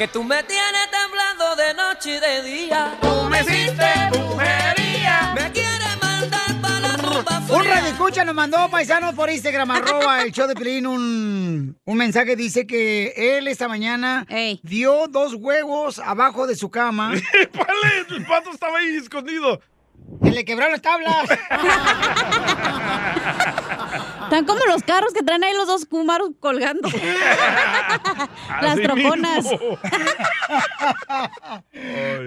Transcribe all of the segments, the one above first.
Que tú me tienes temblando de noche y de día. Tú me hiciste brujería. Me quieres mandar para la tumba Un fría. radio escucha nos mandó paisanos por Instagram, arroba el show de Pelín, un, un mensaje. Dice que él esta mañana dio dos huevos abajo de su cama. El pato estaba ahí escondido. Que le quebraron las tablas. Están como los carros que traen ahí los dos Kumaros colgando. Las Así troconas.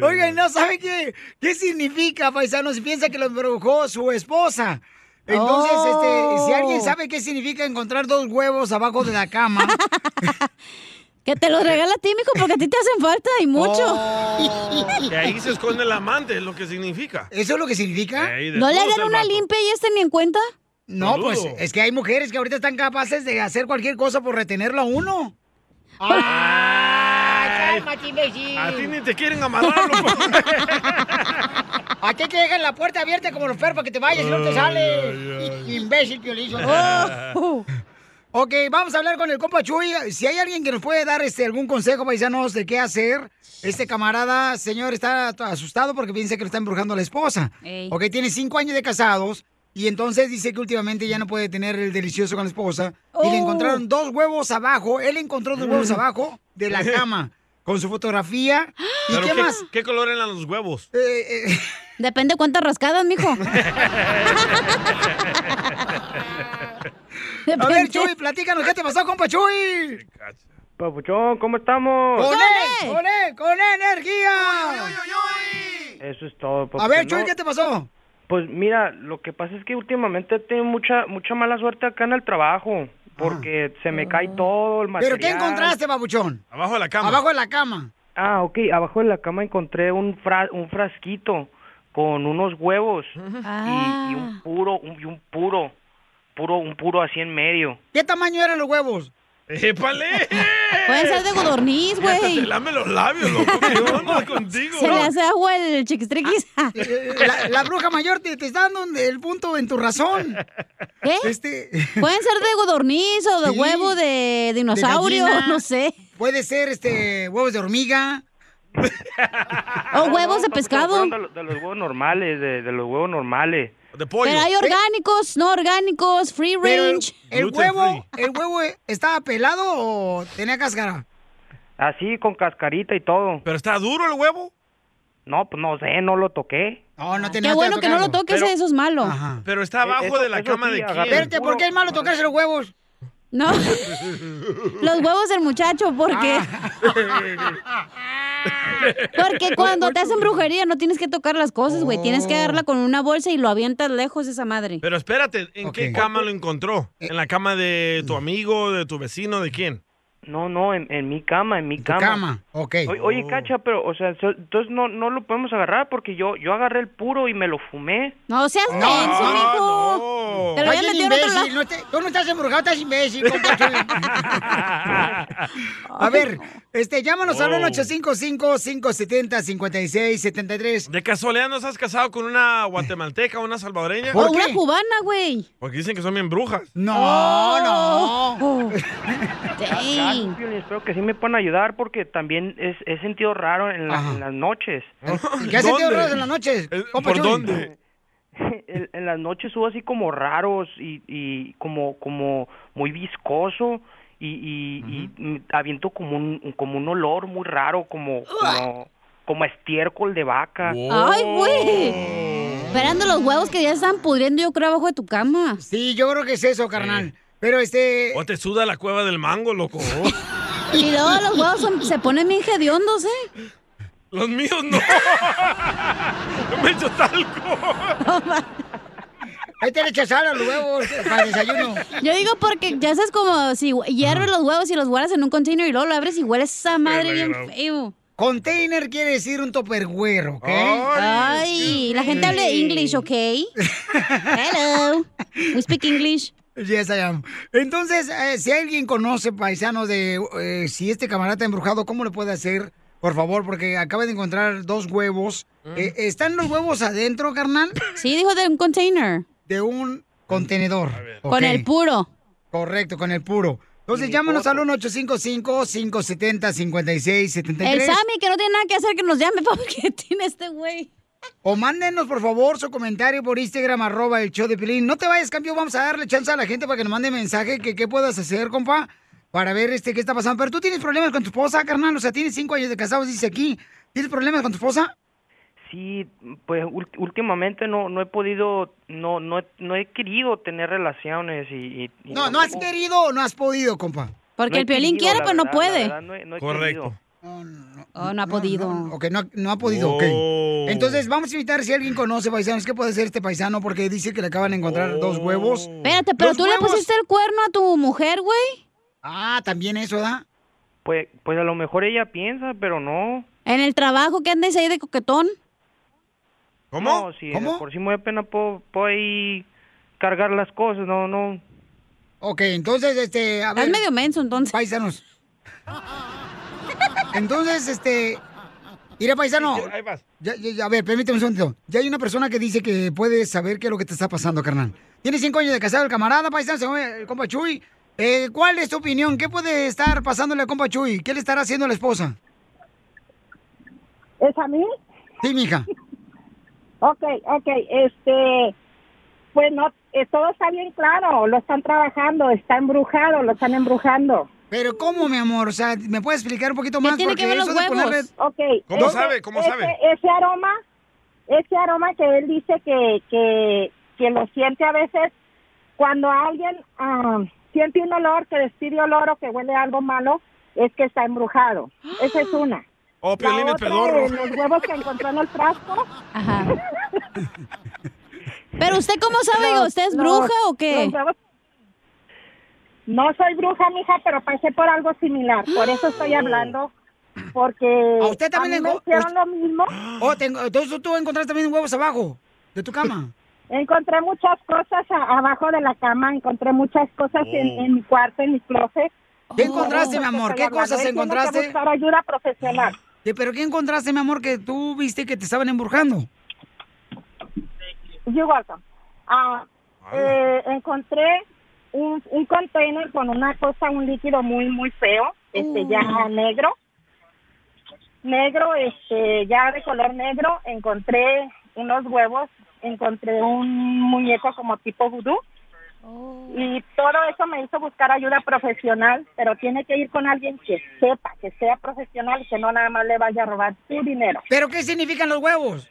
Oigan, ¿no sabe qué, qué significa, paisanos? Piensa que lo embrujó su esposa. Entonces, este, si alguien Oh. sabe qué significa encontrar dos huevos abajo de la cama. Que te los regala a ti, mijo, porque a ti te hacen falta y mucho. Oh. Que ahí se esconde el amante, es lo que significa. ¿Eso es lo que de ¿No le el una limpia y este ni en cuenta? No, pues es que hay mujeres que ahorita están capaces de hacer cualquier cosa por retenerlo a uno. ¡Ay, cálmate, imbécil! A ti ni te quieren amarrar, loco. ¿A ti te dejan la puerta abierta como los perros para que te vayas y no te Ay, sales? Imbécil, piolizo. Oh. Ok, vamos a hablar con el compa Chuy. Si hay alguien que nos puede dar este, algún consejo, paisanos, de qué hacer. Este camarada, señor, está asustado porque piensa que lo está embrujando a la esposa. Ey. Ok, tiene cinco años de casados y entonces dice que últimamente ya no puede tener el delicioso con la esposa. Y le Oh. encontraron dos huevos abajo. Él encontró dos huevos abajo de la cama con su fotografía. ¿Y ¿Pero qué más? ¿Qué color eran los huevos? Eh, Depende cuántas rascadas, mijo. A ver, Chuy, platícanos, ¿qué te pasó, compa Chuy? Papuchón, ¿cómo estamos? ¡Con él! ¡Con él! ¡Con energía! Eso es todo. A papuchón. ver, Chuy, ¿qué te pasó? Pues mira, lo que pasa es que últimamente tengo mucha mucha mala suerte acá en el trabajo. Porque se me cae todo el material. Ah. ¿Pero qué encontraste, babuchón? Abajo de la cama. Abajo de la cama. Ah, ok. Abajo de la cama encontré un, fra- un frasquito con unos huevos y, y un puro, un, y un puro, puro, un puro así en medio. ¿Qué tamaño eran los huevos? ¡Épale! Pueden ser de godorniz, güey. te lame los labios, loco. ¿Qué onda contigo? Se le hace agua el chiquistriquis. Eh, La, la bruja mayor te, te está dando el punto en tu razón. ¿Qué? Este... Pueden ser de godorniz o de Sí. huevo de dinosaurio, De no sé. Puede ser este huevos de hormiga. O huevos de pescado. De, los- de los huevos normales, de, de los huevos normales. De Pero hay orgánicos, no orgánicos, free Pero el, range. el huevo, ¿el huevo estaba pelado o tenía cáscara? Así, con cascarita y todo. ¿Pero está duro el huevo? No, pues no sé, no lo toqué. No, no Qué bueno que no lo toques, Pero- eso es malo. Pero está abajo Eso- de la cama sí, de quién. Espérate, ¿por qué es malo tocarse los huevos? No. Los huevos del muchacho, porque. Porque cuando te hacen brujería no tienes que tocar las cosas, güey. Tienes que darla con una bolsa y lo avientas lejos esa madre. Pero espérate, ¿en qué cama lo encontró? Eh. ¿En la cama de tu amigo, de tu vecino, de quién? No, no, en, en mi cama, en mi Tu cama. cama, ok. Oye, oye, Cacha, pero, o sea, so- entonces no, no lo podemos agarrar porque yo, yo agarré el puro y me lo fumé. No seas No, menso, no, mijo. Te lo metido en otro imbécil, lado. no te- tú no estás embrujado, estás imbécil. A ver, este, llámanos al Oh. 855-570-5673. ¿De casualidad no estás casado con una guatemalteca o una salvadoreña? O una cubana, güey. Porque dicen que son bien brujas. No, Oh. no. Piolín, espero que sí me puedan ayudar porque también es, he sentido raro en, la- en las noches. ¿Y qué has sentido raro en las noches? Eh, ¿Por Chuy? dónde? en, en las noches subo así como raros y, y como, como muy viscoso y, y, y mm, aviento como un, como un olor muy raro, como, como, como a estiércol de vaca. Ay, güey. Esperando los huevos que ya están pudriendo, yo creo, abajo de tu cama. Sí, yo creo que es eso, carnal. Pero este... O te suda la cueva del mango, loco. Y luego los huevos son- se ponen bien hediondos, ¿eh? Los míos no. Yo me echo talco. Ahí te le echas sal a los huevos para el desayuno. Yo digo porque ya sabes como si hierves los huevos y los guardas en un container y luego lo abres y huele esa madre bien feo. Container quiere decir un topperware, ¿ok? Ay, la gente habla English, ¿ok? Hello. We speak English. Yes, I am. Entonces, eh, si alguien conoce, paisanos, de eh, si este camarada está embrujado, ¿cómo le puede hacer? Por favor, porque acaba de encontrar dos huevos. Eh, ¿Están los huevos adentro, carnal? Sí, dijo de un container. De un contenedor. Con el puro. Correcto, con el puro. Entonces mi llámanos al foto. 1-855-570-5673. El Sammy, que no tiene nada que hacer, que nos llame, porque tiene este güey. O mándenos, por favor, su comentario por Instagram, arroba el show de Pilín. No te vayas, cambio, vamos a darle chance a la gente para que nos mande mensaje que qué puedas hacer, compa, para ver este qué está pasando. Pero tú tienes problemas con tu esposa, carnal, o sea, tienes cinco años de casados, dice aquí. ¿Tienes problemas con tu esposa? Sí, pues últimamente no no he podido, no no he, no he querido tener relaciones y... y- y No, no has querido o no has podido, compa. Porque no el Piolín querido, quiere, pero no puede. verdad, no he- no he Correcto. querido. Oh, no ha podido. Ok, no, no ha podido, ok. Oh. Entonces, vamos a invitar si alguien conoce paisanos. ¿Qué puede ser este paisano? Porque dice que le acaban de encontrar dos huevos. Espérate, pero tú le pusiste el cuerno a tu mujer, güey. Ah, también eso, ¿da? Pues, pues a lo mejor ella piensa, pero no. En el trabajo que andes ahí de coquetón. ¿Cómo? No, si ¿Cómo? por sí me da pena puedo, puedo ahí cargar las cosas, no, no. Ok, entonces, este, a ver. medio menso, entonces. Paisanos. Entonces, este. Mira, paisano. Ahí vas. Ya, ya, ya, a ver, permíteme un segundo. Ya hay una persona que dice que puede saber qué es lo que te está pasando, carnal. Tiene cinco años de casado el camarada, paisano, el compa Chuy. Eh, ¿Cuál es tu opinión? ¿Qué puede estar pasándole al compa Chuy? ¿Qué le estará haciendo la esposa? ¿Es a mí? Sí, mija. Ok, ok, este, pues no, eh, todo está bien claro, lo están trabajando, está embrujado, lo están embrujando. Pero ¿cómo, mi amor? O sea, ¿me puedes explicar un poquito ¿Qué más? tiene que Porque ver los huevos? ponerle- Ok. ¿Cómo ese- sabe? ¿Cómo ese- sabe? Ese aroma, ese aroma que él dice que, que, que lo siente a veces cuando alguien ah, siente un olor, que despide olor o que huele a algo malo, es que está embrujado. Esa es una. Oh, Piolín es pedorro. los huevos que encontró en el frasco. Ajá. Pero usted cómo sabe, Los- ¿usted es los- bruja o qué? los huevos- No soy bruja, mija, pero pasé por algo similar. Por eso estoy hablando. Porque ¿A usted también mí le me hicieron usted- lo mismo. Oh, tengo- entonces tú encontraste también huevos abajo de tu cama. Encontré muchas cosas a- abajo de la cama, encontré muchas cosas en, en mi cuarto, en mi closet. ¿Qué encontraste, mi Por eso amor? ¿Qué cosas Él tiene que encontraste? buscar ayuda profesional. ¿Qué- ¿Pero qué encontraste, mi amor, que tú viste que te estaban embrujando? You're welcome. Ah, eh, encontré un, un container con una cosa, un líquido muy, muy feo, este ya negro. Negro, este ya de color negro. Encontré unos huevos, encontré un muñeco como tipo vudú. Y todo eso me hizo buscar ayuda profesional, pero tiene que ir con alguien que sepa, que sea profesional y que no nada más le vaya a robar su dinero. ¿Pero qué significan los huevos?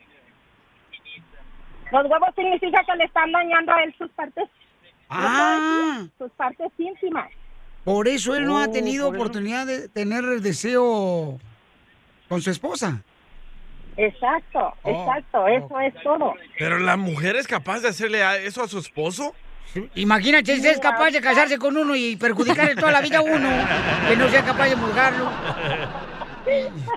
Los huevos significa que le están dañando a él sus partes, Ah, sus partes íntimas. por eso él no ha Oh, tenido eso. oportunidad de tener el deseo con su esposa. Exacto, Oh, exacto, eso es todo. Pero la mujer es capaz de hacerle a- eso a su esposo. Imagínate si es capaz de casarse con uno y perjudicarle toda la vida a uno, que no sea capaz de embrujharlo.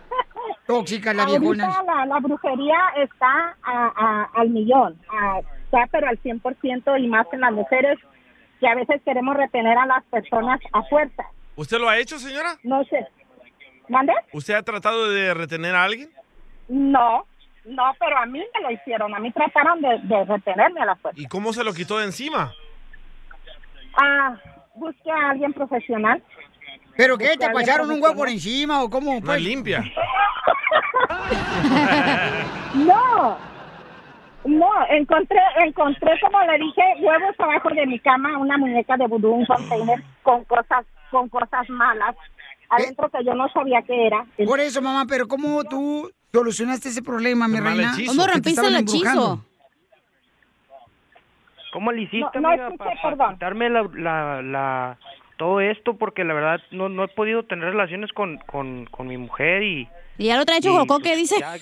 Tóxica la viejona. La, la brujería está a- a- al millón, a- está pero al 100% y más en las mujeres que a veces queremos retener a las personas a fuerza. ¿Usted lo ha hecho, señora? No sé. ¿Mande? ¿Usted ha tratado de retener a alguien? No, no, pero a mí me lo hicieron, a mí trataron de, de retenerme a la fuerza. ¿Y cómo se lo quitó de encima? Ah, busque a alguien profesional. ¿Pero qué? ¿Te pasaron un huevo por encima o cómo? No Pues? es limpia. No, no, encontré, encontré, como le dije, huevos abajo de mi cama, una muñeca de vudú, un container con cosas, con cosas malas adentro que yo no sabía qué era. Por eso, mamá, pero ¿cómo tú solucionaste ese problema, mi reina? hechizo. ¿Cómo rompiste el hechizo? ¿Cómo le hiciste, No, no amiga, escuché, para perdón. quitarme la, la, la- todo esto? Porque la verdad no, no he podido tener relaciones con, con, con mi mujer y... Y ya lo trae hecho ¿qué dice? ya,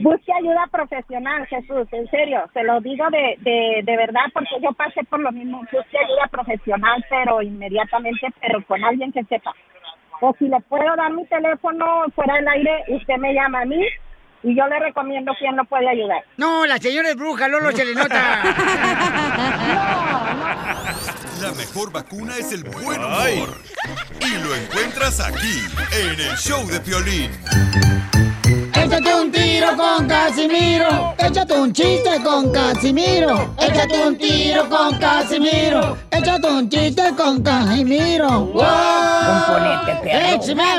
Busque ayuda profesional, Jesús, en serio, se lo digo de, de, de verdad porque yo pasé por lo mismo. Busque ayuda profesional, pero inmediatamente, pero con alguien que sepa. O si le puedo dar mi teléfono fuera del aire, usted me llama a mí y yo le recomiendo quién lo puede ayudar. No, la señora es bruja, Lolo se le nota. La mejor vacuna es el buen humor. Y lo encuentras aquí, en el show de Piolín. Échate un tiro con Casimiro. Échate un chiste con Casimiro. Échate un tiro con Casimiro. Échate un chiste con Casimiro. ¡Wow! Componente,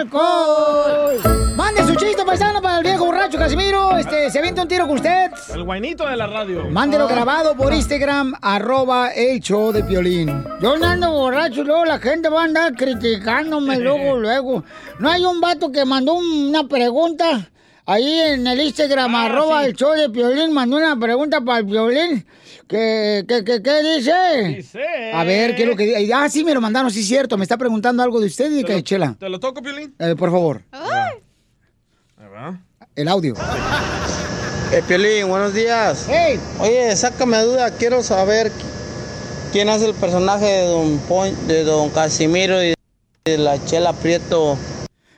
perro. Mande su chiste paisano para el viejo borracho Casimiro. Este, se avienta un tiro con usted. El guainito de la radio. Mándelo grabado por Instagram, arroba el show de Piolín. Yo no ando borracho y luego la gente va a andar criticándome luego, luego. No hay un vato que mandó una pregunta ahí en el Instagram, arroba el show de Piolín, mandó una pregunta para el Piolín. ¿Qué, qué, qué, qué dice? Dice. A ver, ¿qué es lo que dice? Ah, sí, me lo mandaron, sí, cierto. Me está preguntando algo de usted y de ¿Te lo- Chela. ¿Te lo toco, Piolín? Eh, por favor, Ahí el audio. Eh, Piolín, buenos días. ¡Hey! Oye, sácame duda, quiero saber quién hace el personaje de Don, Pon- de don Casimiro y de la Chela Prieto.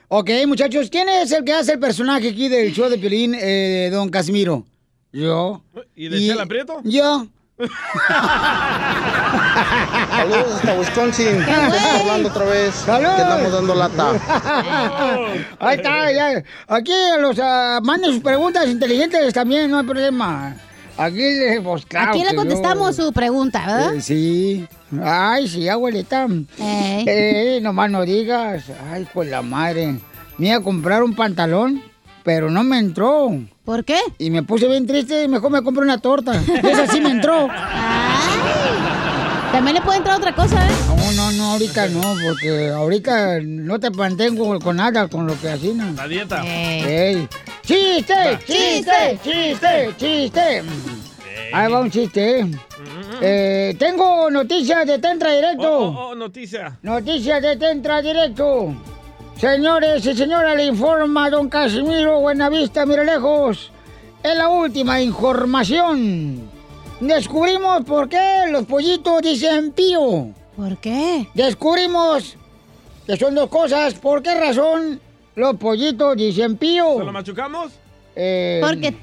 Ok, muchachos, ¿quién es el que hace el personaje aquí del show de Piolín, eh, don Casimiro? Yo. ¿Y de Chela Prieto? Yo. Saludos hasta Wisconsin. Estamos hablando otra vez. ¡Salud! Que andamos dando lata. Ahí está, ya. Aquí los ah, manden sus preguntas inteligentes también, no hay problema. Aquí, eh, pues claro. Aquí le contestamos yo- su pregunta, ¿verdad? Eh, sí. Ay, sí, abuelita. Ey. Eh, nomás no digas. Ay, pues la madre. Me iba a comprar un pantalón, pero no me entró. ¿Por qué? Y me puse bien triste y mejor me compré una torta. Y esa sí me entró. También le puede entrar otra cosa, ¿eh? No, no, no, ahorita no, porque ahorita no te mantengo con nada, con lo que así, ¿no? La dieta. ¡Ey! ¡Chiste! ¡Chiste! ¡Chiste! ¡Chiste! Ahí va un chiste, ¿eh? Eh, tengo noticias de Tentra Directo. Oh, oh, oh, noticia. Noticias de Tentra Directo. Señores y señoras, le informa don Casimiro Buenavista, mire lejos. Es la última información. Descubrimos por qué los pollitos dicen pío. ¿Por qué? Descubrimos que son dos cosas. ¿Por qué razón los pollitos dicen pío? ¿Se lo machucamos? Eh, Porque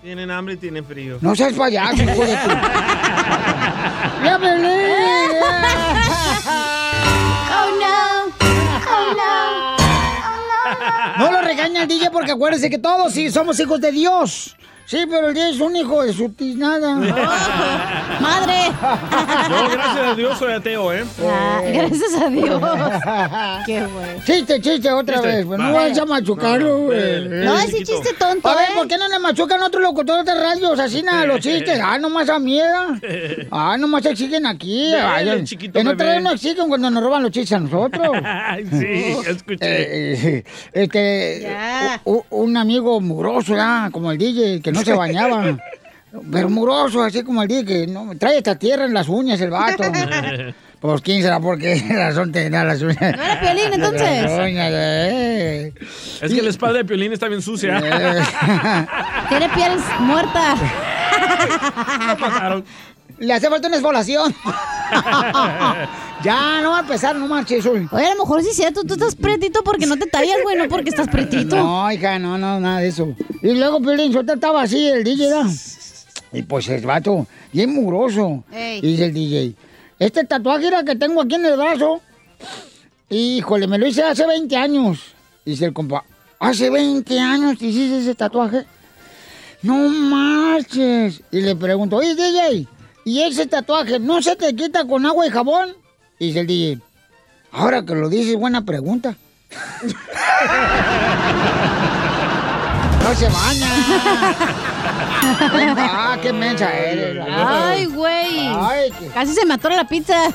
Tienen hambre y tienen frío. No seas payaso, hijo de tu- ¡Ya No lo regaña el DJ porque acuérdense que todos sí somos hijos de Dios. Sí, pero el DJ es un hijo de su tiznada. Madre. Yo, gracias a Dios, soy ateo, ¿eh? Ah, gracias a Dios. Qué bueno. Chiste, chiste, otra Chiste, vez. pues. No vayas a machucarlo, güey. Eh, No, eh, ese chiquito. chiste tonto, A ver, ¿eh? ¿por qué no le machucan otros locutores de radios así nada los chistes? Ah, nomás a miedo. Ah, nomás exigen aquí. Ay, en- chiquito en otra vez no exigen cuando nos roban los chistes a nosotros. Ay, sí, escuché. Eh, este, u- un amigo mugroso, ¿ya? como el DJ, que no se bañaba. Pero mugroso, así como el DJ, que no, trae esta tierra en las uñas el vato. Pues quién será por qué razón tendrá las uñas. ¿No era Piolín, entonces? Uñas, eh. Es que la espalda de Piolín está bien sucia. Eh. Tiene piel muerta. Lo mataron. Le hace falta una esfolación. ya, no va a empezar, no marches hoy. Oye, a lo mejor sí es cierto, tú estás pretito porque no te tallas, güey, no porque estás pretito. No, hija, no, no, nada de eso. Y luego Piolín suelta estaba así, el DJ, ¿da? Y pues el vato, bien mugroso. Ey. Y dice el DJ, este tatuaje era que tengo aquí en el brazo, híjole, me lo hice hace 20 años. Dice el compa, ¿hace 20 años te hiciste ese tatuaje? No marches. Y le pregunto, oye, DJ, ¿y ese tatuaje no se te quita con agua y jabón? Y dice el DJ, ahora que lo dices, buena pregunta. No se baña. ah, qué mensa eres. Ay, güey. Ay, qué- Casi se atora la pizza.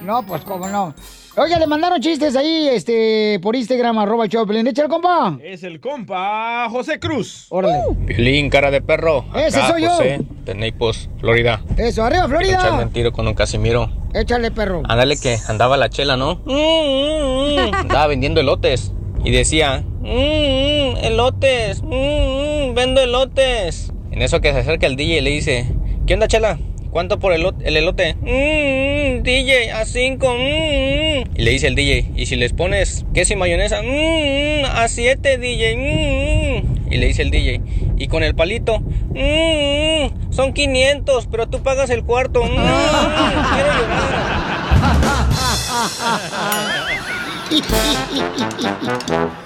No, pues cómo no. Oye, le mandaron chistes ahí, este, por Instagram, arroba el Choplin. Échale, compa. Es el compa José Cruz. Órale. Piolín, cara de perro. Ese Acá, soy yo. José, de Naples, Florida. Eso, arriba, Echarle Florida. un tiro con un Casimiro. Échale, perro. Ándale que andaba la chela, ¿no? Mm, mm, mm. Andaba vendiendo elotes. Y decía, "Mm, mm, elotes, mm, mm, vendo elotes. En eso que se acerca el DJ y le dice, ¿qué onda, chela? ¿Cuánto por el, el elote? "Mm, mm, DJ, a cinco. mm, mm". Y le dice el DJ, ¿y si les pones queso y mayonesa? "Mm, mm, a siete, DJ. mm, mm". Y le dice el DJ, ¿y con el palito? "Mm, mm, son 500, pero tú pagas el cuarto. Mm, mm, quiero llorar.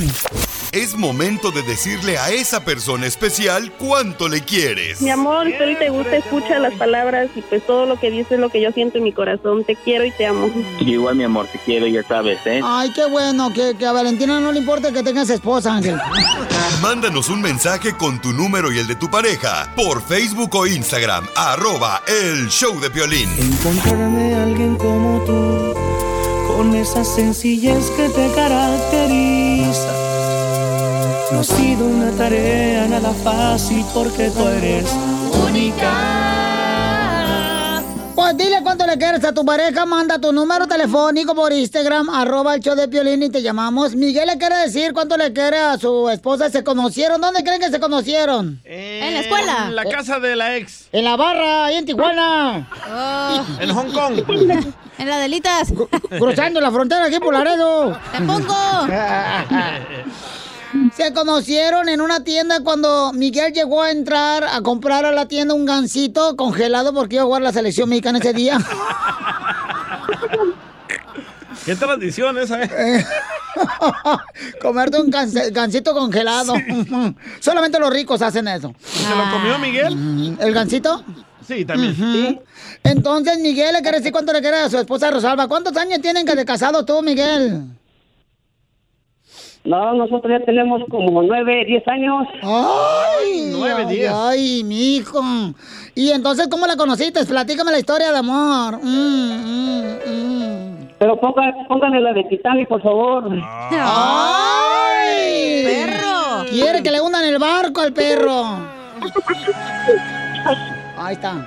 Es momento de decirle a esa persona especial cuánto le quieres. Mi amor, si hoy te gusta, escucha las palabras y pues todo lo que dices es lo que yo siento en mi corazón. Te quiero y te amo. Yo igual, mi amor, te quiero, ya sabes, ¿eh? Ay, qué bueno, que, que a Valentina no le importa que tengas esposa, Ángel. Mándanos un mensaje con tu número y el de tu pareja por Facebook o Instagram, arroba el show de Piolín. Encontrarme a alguien como tú, con esa sencillez que te caracteriza. No ha sido una tarea nada fácil porque tú eres única. Pues le quieres a tu pareja, manda tu número telefónico por Instagram, arroba el show de Piolín y te llamamos. Miguel le quiere decir cuánto le quiere a su esposa. ¿Se conocieron? ¿Dónde creen que se conocieron? En la escuela. En la casa de la ex. En la barra, ahí en Tijuana. En Hong Kong. En las delitas. Cruzando la frontera aquí por Laredo. ¡Te pongo! Se conocieron en una tienda cuando Miguel llegó a entrar a comprar a la tienda un gansito congelado porque iba a jugar la selección mexicana ese día. Qué tradición esa, ¿eh? Comerte un gansito congelado. Solamente los ricos hacen eso. ¿Se lo comió Miguel? ¿El gansito? Sí, también. Ujú. Entonces, Miguel le quiere decir cuánto le quiere a su esposa Rosalba. ¿Cuántos años tienen que de casado tú, Miguel? No, nosotros ya tenemos como nueve, diez años. Ay, Nueve, diez. Ay, mi hijo. Y entonces, ¿cómo la conociste? Platícame la historia de amor. Mm, mm, mm. Pero ponga, pónganle la de Titanic, por favor. ¡Ay! ¡Perro! Quiere que le hundan el barco al perro. Ahí está.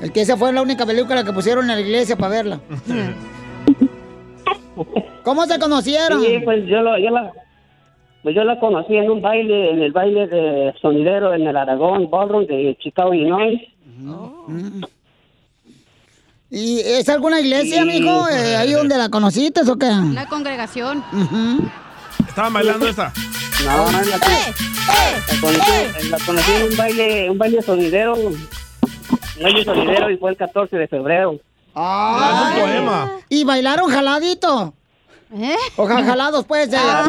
El que esa fue la única película que pusieron en la iglesia para verla. ¿Cómo se conocieron? Sí, pues yo, lo, yo, la, pues yo la conocí en un baile, en el baile de sonidero en el Aragón Ballroom de Chicago, Illinois. ¿Y es alguna iglesia, Sí. mijo? Eh, ¿Ahí donde la conociste o qué? Una congregación. ¿Estaban bailando esa? No, no, la, la conocí, la conocí en un baile, un baile sonidero, un baile sonidero y fue el 14 de febrero. Ah, es un poema. ¿Y bailaron jaladito? ¿Eh? O ja- jalados, pues. Ah.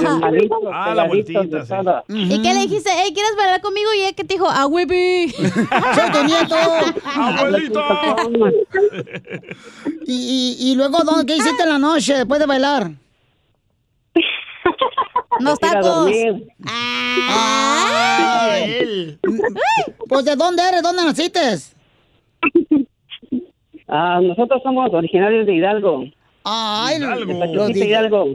Ah, la vueltita, sí. ¿Y qué le dijiste? Hey, ¿quieres bailar conmigo? Y ella que te dijo, ah, huevi. Soy tu nieto. Abuelito. ¿Y, y, y luego ¿dónde, qué hiciste en la noche después de bailar? A tacos. Ay. Pues ¿de dónde eres? ¿Dónde naciste? Ah, nosotros somos originarios de Hidalgo. Ay, Hidalgo. los de Hidalgo.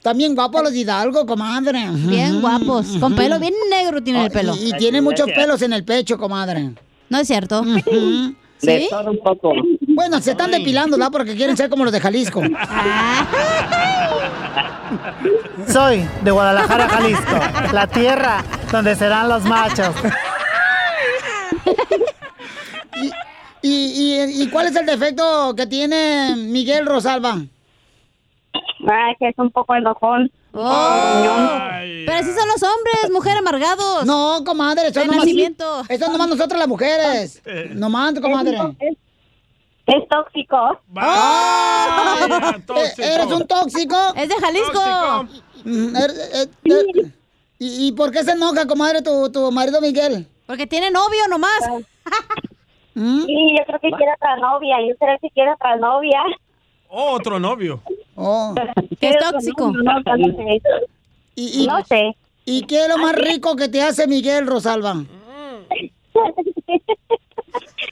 También guapos los de Hidalgo, comadre. Bien guapos. Con pelo bien negro tiene el pelo. Y, y tiene muchos pelos en el pecho, comadre. No es cierto. De ¿Sí? todo un poco. Bueno, se están depilando, ¿verdad? Porque quieren ser como los de Jalisco. Soy de Guadalajara, Jalisco, la tierra donde serán los machos. ¿Y, y, y cuál es el defecto que tiene Miguel Rosalba? Ay, que es un poco enojón. Oh. Pero así son los hombres, mujer amargados. No, comadre, eso nomás, eso nomás nosotras las mujeres. Nomás, comadre. Es, es tóxico. ¡Ay! ¿E- ¿Eres un tóxico? Es de Jalisco. Mm, er- eh, eh, ¿Y, y por qué se enoja, comadre, tu, tu marido Miguel? Porque tiene novio nomás. ¿Mm? Sí, yo creo que quiere otra novia. Yo creo que quiere otra novia. Oh, otro novio. Oh. Que es tóxico. No, no, no sé. ¿Y, y, No sé. ¿Y qué es lo más rico que te hace Miguel Rosalba?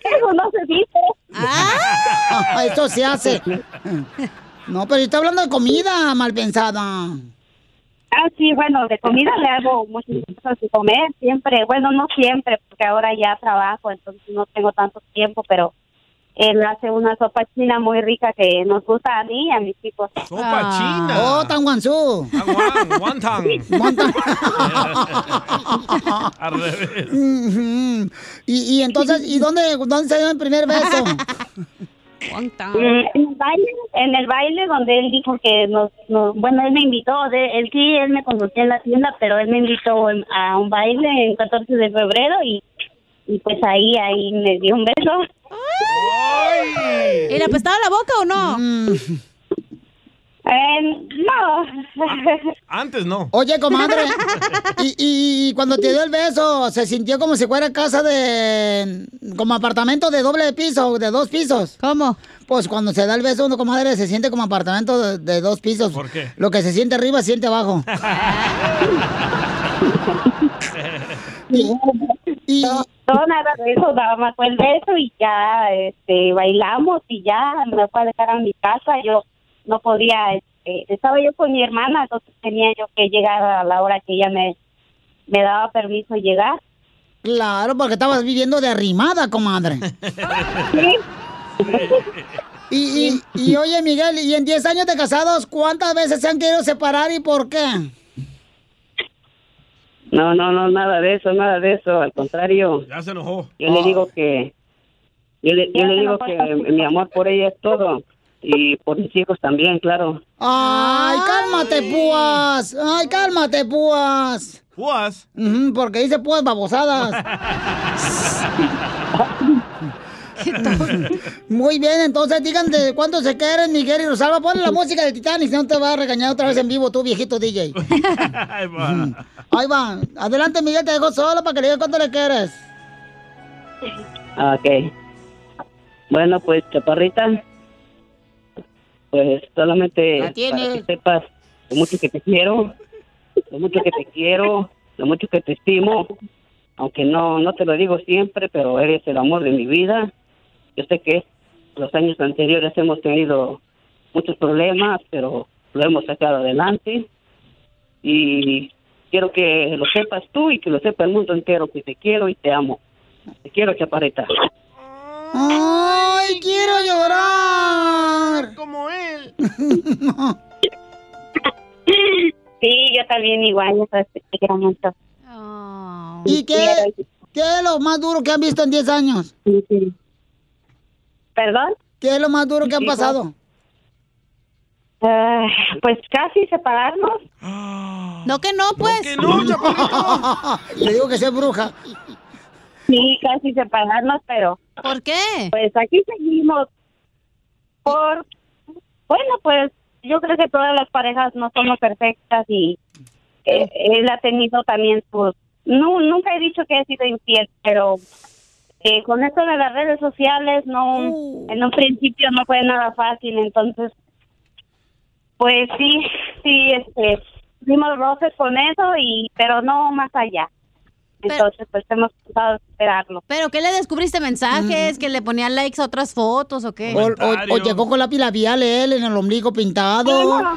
Eso no se dice. Ah, eso se hace. No, pero está hablando de comida mal pensada. Ah, sí, bueno, de comida le hago muchas cosas de comer, siempre. Bueno, no siempre, porque ahora ya trabajo, entonces no tengo tanto tiempo, pero él hace una sopa china muy rica que nos gusta a mí y a mis hijos. Sopa china. Oh, tan guanzú. Wonton. Al revés. Y, y entonces, ¿y dónde, dónde se dio el primer beso? Mm, En el baile, en el baile donde él dijo que nos, nos- bueno, él me invitó, de, él sí, él me conocía en la tienda, pero él me invitó a un baile en 14 de febrero y, y pues ahí, ahí me dio un beso. ¿Y le apestaba la boca o no? Eh, no. Antes no. Oye, comadre, y, y cuando te dio el beso, ¿se sintió como si fuera casa de... como apartamento de doble piso, de dos pisos? ¿Cómo? Pues cuando se da el beso uno, comadre, se siente como apartamento de, de dos pisos. ¿Por qué? Lo que se siente arriba, se siente abajo. No, no, nada de eso, nada más fue el beso y ya este, bailamos y ya me fue a dejar a mi casa. Yo no podía, este, estaba yo con mi hermana, entonces tenía yo que llegar a la hora que ella me, me daba permiso llegar. Claro, porque estabas viviendo de arrimada, comadre. Y, y, y oye, Miguel, y en 10 años de casados, ¿cuántas veces se han querido separar y por qué? No, no, no, nada de eso, nada de eso. Al contrario, Ya se enojó. yo le digo que, yo le, yo le digo que mi amor por ella es todo y por mis hijos también, claro. Ay, cálmate, púas. Ay, cálmate, púas. ¿Púas? porque dice púas babosadas. Muy bien, entonces digan de cuánto se quieren, Miguel y Rosalba. Ponle la música del Titanic, si no te va a regañar otra vez en vivo tú, viejito DJ. Ahí va. Ahí va. Adelante, Miguel, te dejo solo para que le digas cuánto le quieres. Ok. Bueno, pues, chaparrita, pues solamente para que sepas lo mucho que te quiero, lo mucho que te quiero, lo mucho que te estimo, aunque no, no te lo digo siempre, pero eres el amor de mi vida. Yo sé que los años anteriores hemos tenido muchos problemas, pero lo hemos sacado adelante y quiero que lo sepas tú y que lo sepa el mundo entero, que te quiero y te amo. Te quiero, chaparrita. ¡Ay, quiero llorar! Como él. Sí, yo también igual, yo te quiero mucho. ¿Y qué, qué es lo más duro que han visto en 10 años? ¿Perdón? ¿Qué es lo más duro que han pasado? Pues casi separarnos. No que no, pues. que no. Le digo que sea bruja. Sí, casi separarnos, pero ¿Por qué? pues aquí seguimos. Por, bueno, pues yo creo que todas las parejas no somos perfectas y eh, él ha tenido también sus... No, nunca he dicho que he sido infiel, pero eh, con esto de las redes sociales no, en un principio no fue nada fácil, entonces, pues sí, sí, este, dimos roces con eso y, pero no más allá. Entonces, pues hemos tratado de esperarlo. ¿Pero qué le descubriste mensajes? ¿Que le ponía likes a otras fotos o qué? O, o- o llegó con lápiz labial él en el ombligo pintado. No,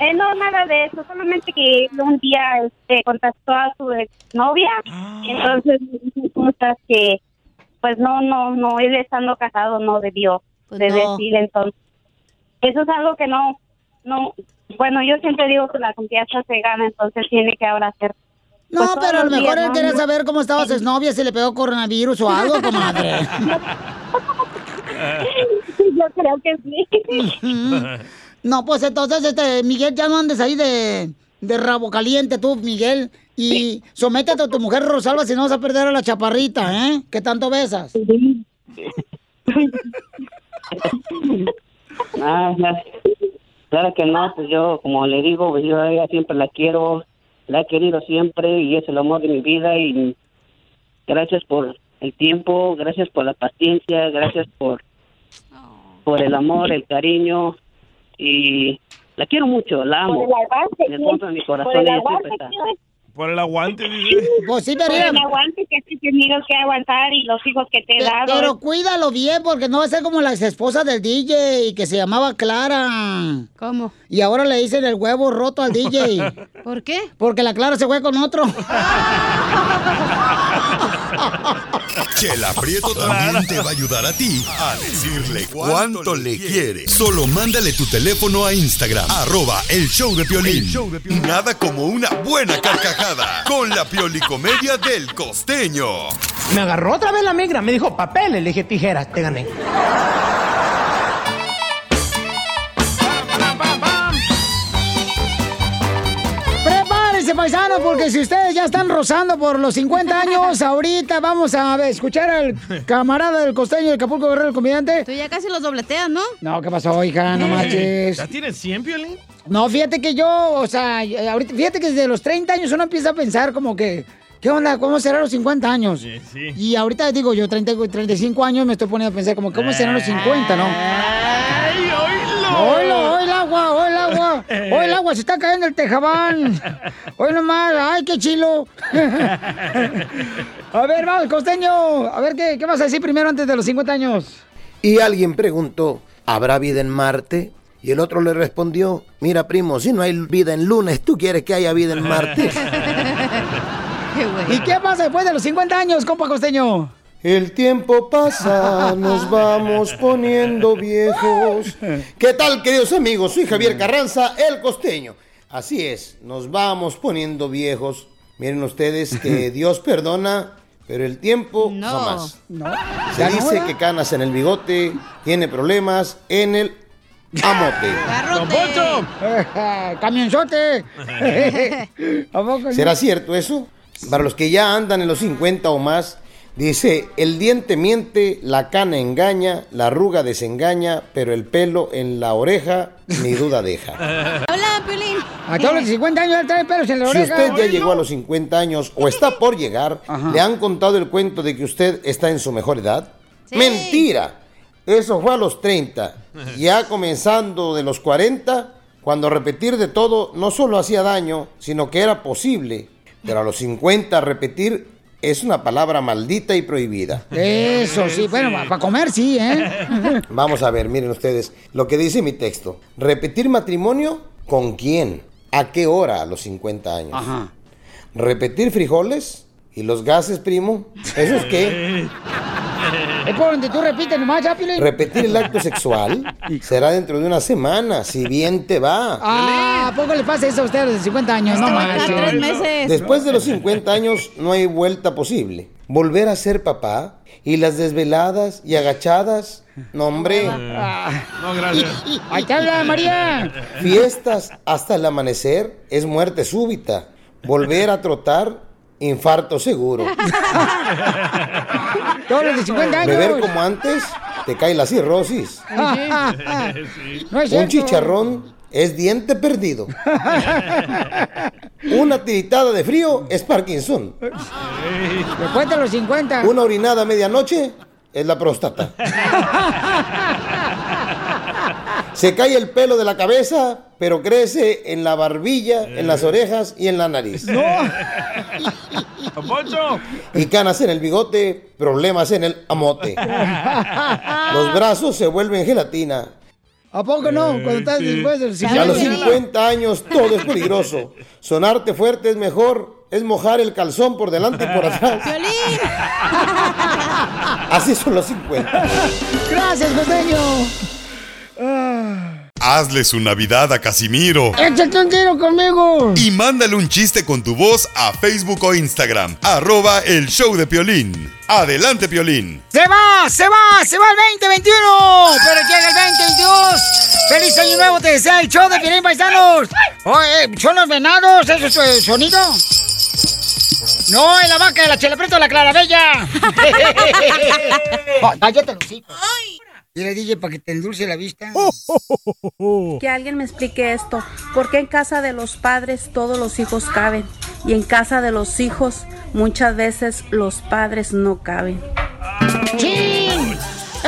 eh, no, nada de eso, solamente que un día este, contactó a su novia, entonces dijo cosas que, pues no, no, no, él estando casado no debió de Pues no. decir, entonces, eso es algo que no, no, bueno, yo siempre digo que la confianza se gana, entonces tiene que ahora hacer. No, pues, pero a lo mejor él quería saber cómo estaba su exnovia, si le pegó coronavirus o algo, comadre. Yo creo que sí. No, pues entonces, este, Miguel, ya no andes ahí de, de rabo caliente tú, Miguel. Y sométete a tu mujer Rosalba si no vas a perder a la chaparrita, ¿eh? Que tanto besas. Ah, claro que no, pues yo, como le digo, yo a ella siempre la quiero, la he querido siempre y es el amor de mi vida y gracias por el tiempo, gracias por la paciencia, gracias por, por el amor, el cariño y la quiero mucho, la amo. Por el fondo de mi corazón Por el ella Por el aguante, dice. Pues sí, Por el aguante que has tenido que aguantar y los hijos que te he dado. pero cuídalo bien porque no va a ser como la ex esposa del DJ que se llamaba Clara. ¿Cómo? Y ahora le dicen el huevo roto al DJ. ¿Por qué? Porque la Clara se fue con otro. Chela Prieto también te va a ayudar a ti a decirle cuánto le quiere. Solo mándale tu teléfono a Instagram, arroba el show de Piolín. Nada como una buena carcajada con la piolicomedia del costeño. Me agarró otra vez la migra, me dijo papeles, le dije tijeras, te gané. Prepárense, paisanos, porque si ustedes ya están rozando por los 50 años, ahorita vamos a ver, escuchar al camarada del costeño de Acapulco Guerrero, el comediante. Tú ya casi los dobleteas, ¿no? No, ¿qué pasó, hija? No marches. ¿Ya tienes 100, Piolín? No, fíjate que yo, o sea, ahorita, fíjate que desde los 30 años uno empieza a pensar como que, ¿qué onda? ¿Cómo serán los 50 años? Sí, sí. Y ahorita digo, yo 30, 35 años me estoy poniendo a pensar como, ¿cómo serán los 50, no? ¡Ay, oílo! ¡Oílo, agua! ¡Oí el agua! ¡Se está cayendo el tejabán! ¡Oí nomás! ¡Ay, qué chilo! a ver, vamos, costeño. A ver, ¿qué, ¿qué vas a decir primero antes de los 50 años? Y alguien preguntó, ¿habrá vida en Marte? Y el otro le respondió, mira primo, si no hay vida en lunes, ¿tú quieres que haya vida en Marte? ¿Y qué pasa después de los 50 años, compa costeño? El tiempo pasa, nos vamos poniendo viejos. ¿Qué tal, queridos amigos? Soy Javier Carranza, el costeño. Así es, nos vamos poniendo viejos. Miren ustedes que Dios perdona, pero el tiempo jamás. No. Se dice que canas en el bigote, tiene problemas en el amote. ¡Don Poncho! ¡Camionzote! ¿A poco no? ¿Será cierto eso? Para los que ya andan en los 50 o más, dice, el diente miente, la cana engaña, la arruga desengaña, pero el pelo en la oreja ni duda deja. Hola, Piolín. A todos los 50 años trae pelos en la Si oreja. usted ya llegó a los 50 años o está por llegar, ¿le han contado el cuento de que usted está en su mejor edad? Mentira. Eso fue a los 30. Ya comenzando de los 40, cuando repetir de todo no solo hacía daño, sino que era posible. Pero a los 50 repetir es una palabra maldita y prohibida. Eso, sí. Bueno, para comer sí, ¿eh? Vamos a ver, miren ustedes lo que dice mi texto. Repetir matrimonio con quién, a qué hora a los 50 años. Ajá. Repetir frijoles y los gases, primo. ¿Eso es qué? Es por donde tú repites nomás, ya, Piolín. Repetir el acto sexual será dentro de una semana, si bien te va. Ah, ¿a poco le pasa eso a usted a los 50 años? No manches. Después de los 50 años no hay vuelta posible. Volver a ser papá y las desveladas y agachadas, no hombre. No, gracias. Ahí te habla, María. Fiestas hasta el amanecer es muerte súbita. Volver a trotar, infarto seguro. Todos los de 50 años. Beber como antes, te cae la cirrosis. No es Un chicharrón es diente perdido. Una tiritada de frío es Parkinson. Después de los 50. Una orinada a medianoche es la próstata. Se cae el pelo de la cabeza, pero crece en la barbilla, en las orejas y en la nariz. ¡Don Poncho! Y canas en el bigote, problemas en el amote. Los brazos se vuelven gelatina. ¿A poco no? Cuando estás después de los Y a los 50. 50 años todo es peligroso. Sonarte fuerte es mejor, es mojar el calzón por delante y por atrás. Así son los 50. Gracias, costeño. Hazle su Navidad a Casimiro. Échate un tiro conmigo. Y mándale un chiste con tu voz a Facebook o Instagram. Arroba el show de Piolín. Adelante, Piolín. ¡Se va! ¡Se va! ¡Se va el 2021! ¡Pero llega el 2022! ¡Feliz año nuevo! ¡Te desea el show de Piolín Paisanos! Oye, ¿son los venados? ¿Eso es el sonido? No, es la vaca de la chela preto de la clarabella. Oh, Cállate, los hijos. Dile, DJ, para que te endulce la vista. Que alguien me explique esto. ¿Por qué en casa de los padres todos los hijos caben? Y en casa de los hijos muchas veces los padres no caben. ¡Chin!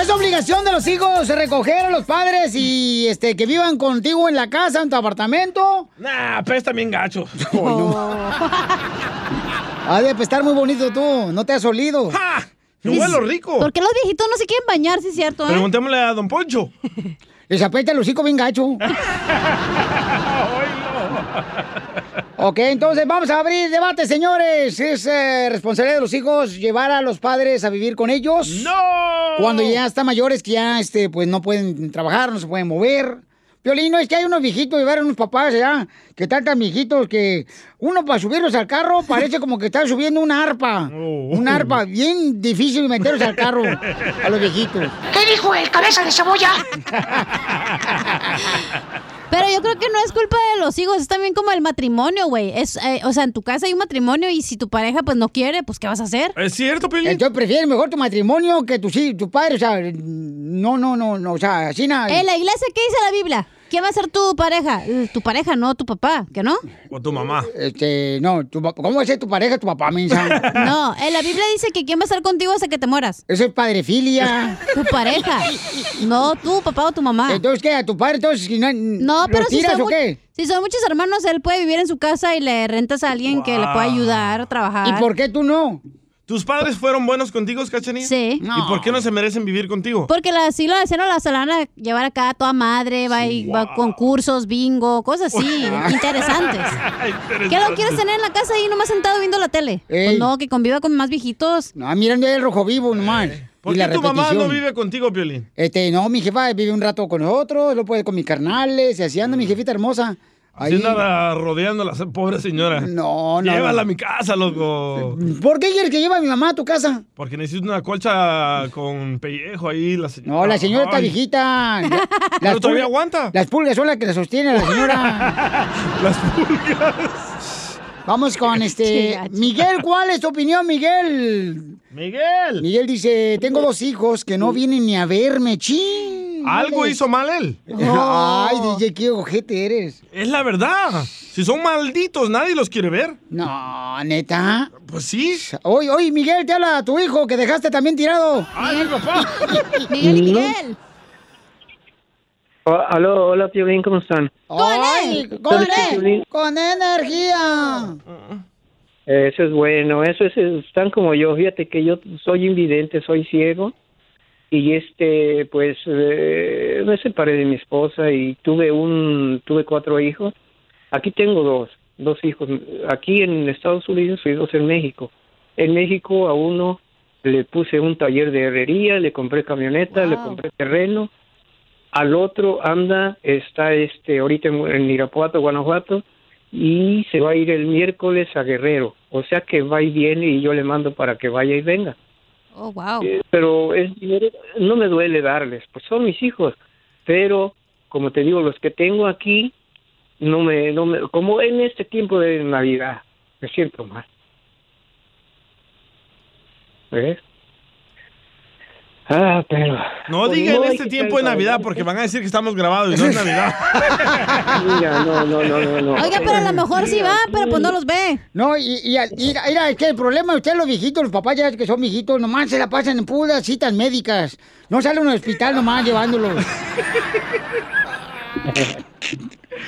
Es obligación de los hijos recoger a los padres y este que vivan contigo en la casa, en tu apartamento. Nah, apesta bien gacho. Ha de estar muy bonito tú, no te has olido. ¡Qué huelo rico! ¿Por qué los viejitos no se quieren bañar, si es cierto, eh? Preguntémosle a Don Poncho. Les aprieta el hocico bien gacho. Ok, entonces vamos a abrir debate, señores. ¿Es eh, responsabilidad de los hijos llevar a los padres a vivir con ellos? ¡No! Cuando ya están mayores, que ya este, pues no pueden trabajar, no se pueden mover. Piolino, es que hay unos viejitos, llevar unos papás ya, que están tan viejitos que uno para subirlos al carro parece como que está subiendo una arpa. Una arpa bien difícil meterlos al carro a los viejitos. ¿Qué dijo el cabeza de cebolla? Pero yo creo que no es culpa de los hijos, es también como el matrimonio, güey. Es, eh, o sea, en tu casa hay un matrimonio y si tu pareja pues no quiere, pues ¿qué vas a hacer? ¿Es cierto, Piolín? Entonces prefieres mejor tu matrimonio que tu, sí, tu padre, o sea, no, no, no, no, o sea, así nada. En la iglesia, ¿qué dice la Biblia? ¿Quién va a ser tu pareja? Eh, Tu pareja, no tu papá, ¿que no? O tu mamá. Este, no, tu ¿cómo va a ser tu pareja, tu papá, mensa? No, en la Biblia dice que quién va a estar contigo hasta que te mueras. Eso es padrefilia. Tu pareja. No, tu papá o tu mamá. Entonces, ¿qué? ¿A tu padre entonces si no, No, pero ¿lo si son, o qué? si son muchos hermanos, él puede vivir en su casa y le rentas a alguien que le pueda ayudar a trabajar. ¿Y por qué tú no? ¿Tus padres fueron buenos contigo, Cachanilla? Sí. ¿Y por qué no se merecen vivir contigo? Porque la, si lo hacen, la se la van a llevar acá a toda madre, va, y- va a concursos, bingo, cosas así, interesantes. ¿Qué lo quieres tener en la casa ahí nomás sentado viendo la tele? Pues no, que conviva con más viejitos. No, mirando el rojo vivo nomás. ¿Por Y qué la tu mamá no vive contigo, Piolín? Este, no, mi jefa vive un rato con nosotros, lo puede con mis carnales, y así anda mi jefita hermosa. Así anda rodeando a la pobre señora. No, no. Llévala a mi casa, loco. ¿Por qué quieres que lleve a mi mamá a tu casa? Porque necesito una colcha con pellejo ahí. La señora. No, la señora está viejita. La- Pero todavía aguanta. Las pulgas son las que la sostienen a la señora. las pulgas. Vamos con este. Miguel, ¿cuál es tu opinión, Miguel? Miguel. Miguel dice: Tengo dos hijos que no vienen ni a verme. ¡Chin! Algo hizo mal él. Ay, DJ, qué ojete eres. Es la verdad. Si son malditos, nadie los quiere ver. No, neta. Pues sí. Oye, oye, Miguel, te habla tu hijo que dejaste también tirado. Ay, papá. Miguel y Miguel. Oh, aló, hola, Piolín, ¿cómo están? Con ¿Sabes qué, él, con energía. Eso es bueno, eso es, están como yo, fíjate que yo soy invidente, soy ciego y este, pues, eh, me separé de mi esposa y tuve un, tuve cuatro hijos. Aquí tengo dos, dos hijos, aquí en Estados Unidos y dos en México. En México a uno le puse un taller de herrería, le compré camioneta, le compré terreno. Al otro anda, está este, ahorita en, en Irapuato, Guanajuato, y se va a ir el miércoles a Guerrero. O sea que va y viene y yo le mando para que vaya y venga. Oh, wow. Eh, pero dinero, no me duele darles, pues son mis hijos. Pero, como te digo, los que tengo aquí, no me, no me, como en este tiempo de Navidad, me siento mal. ¿Ves? Ah, pero... No pues diga en hay este tiempo de Navidad porque van a decir que estamos grabados y no es Navidad. Mira, no, no, no, no, no. Oiga, pero a lo mejor sí va, pero pues no los ve. No, y, y, y- mira, es que el problema de ustedes, los viejitos, los papás ya que son viejitos, nomás se la pasan en puras citas médicas. No salen al hospital nomás llevándolos.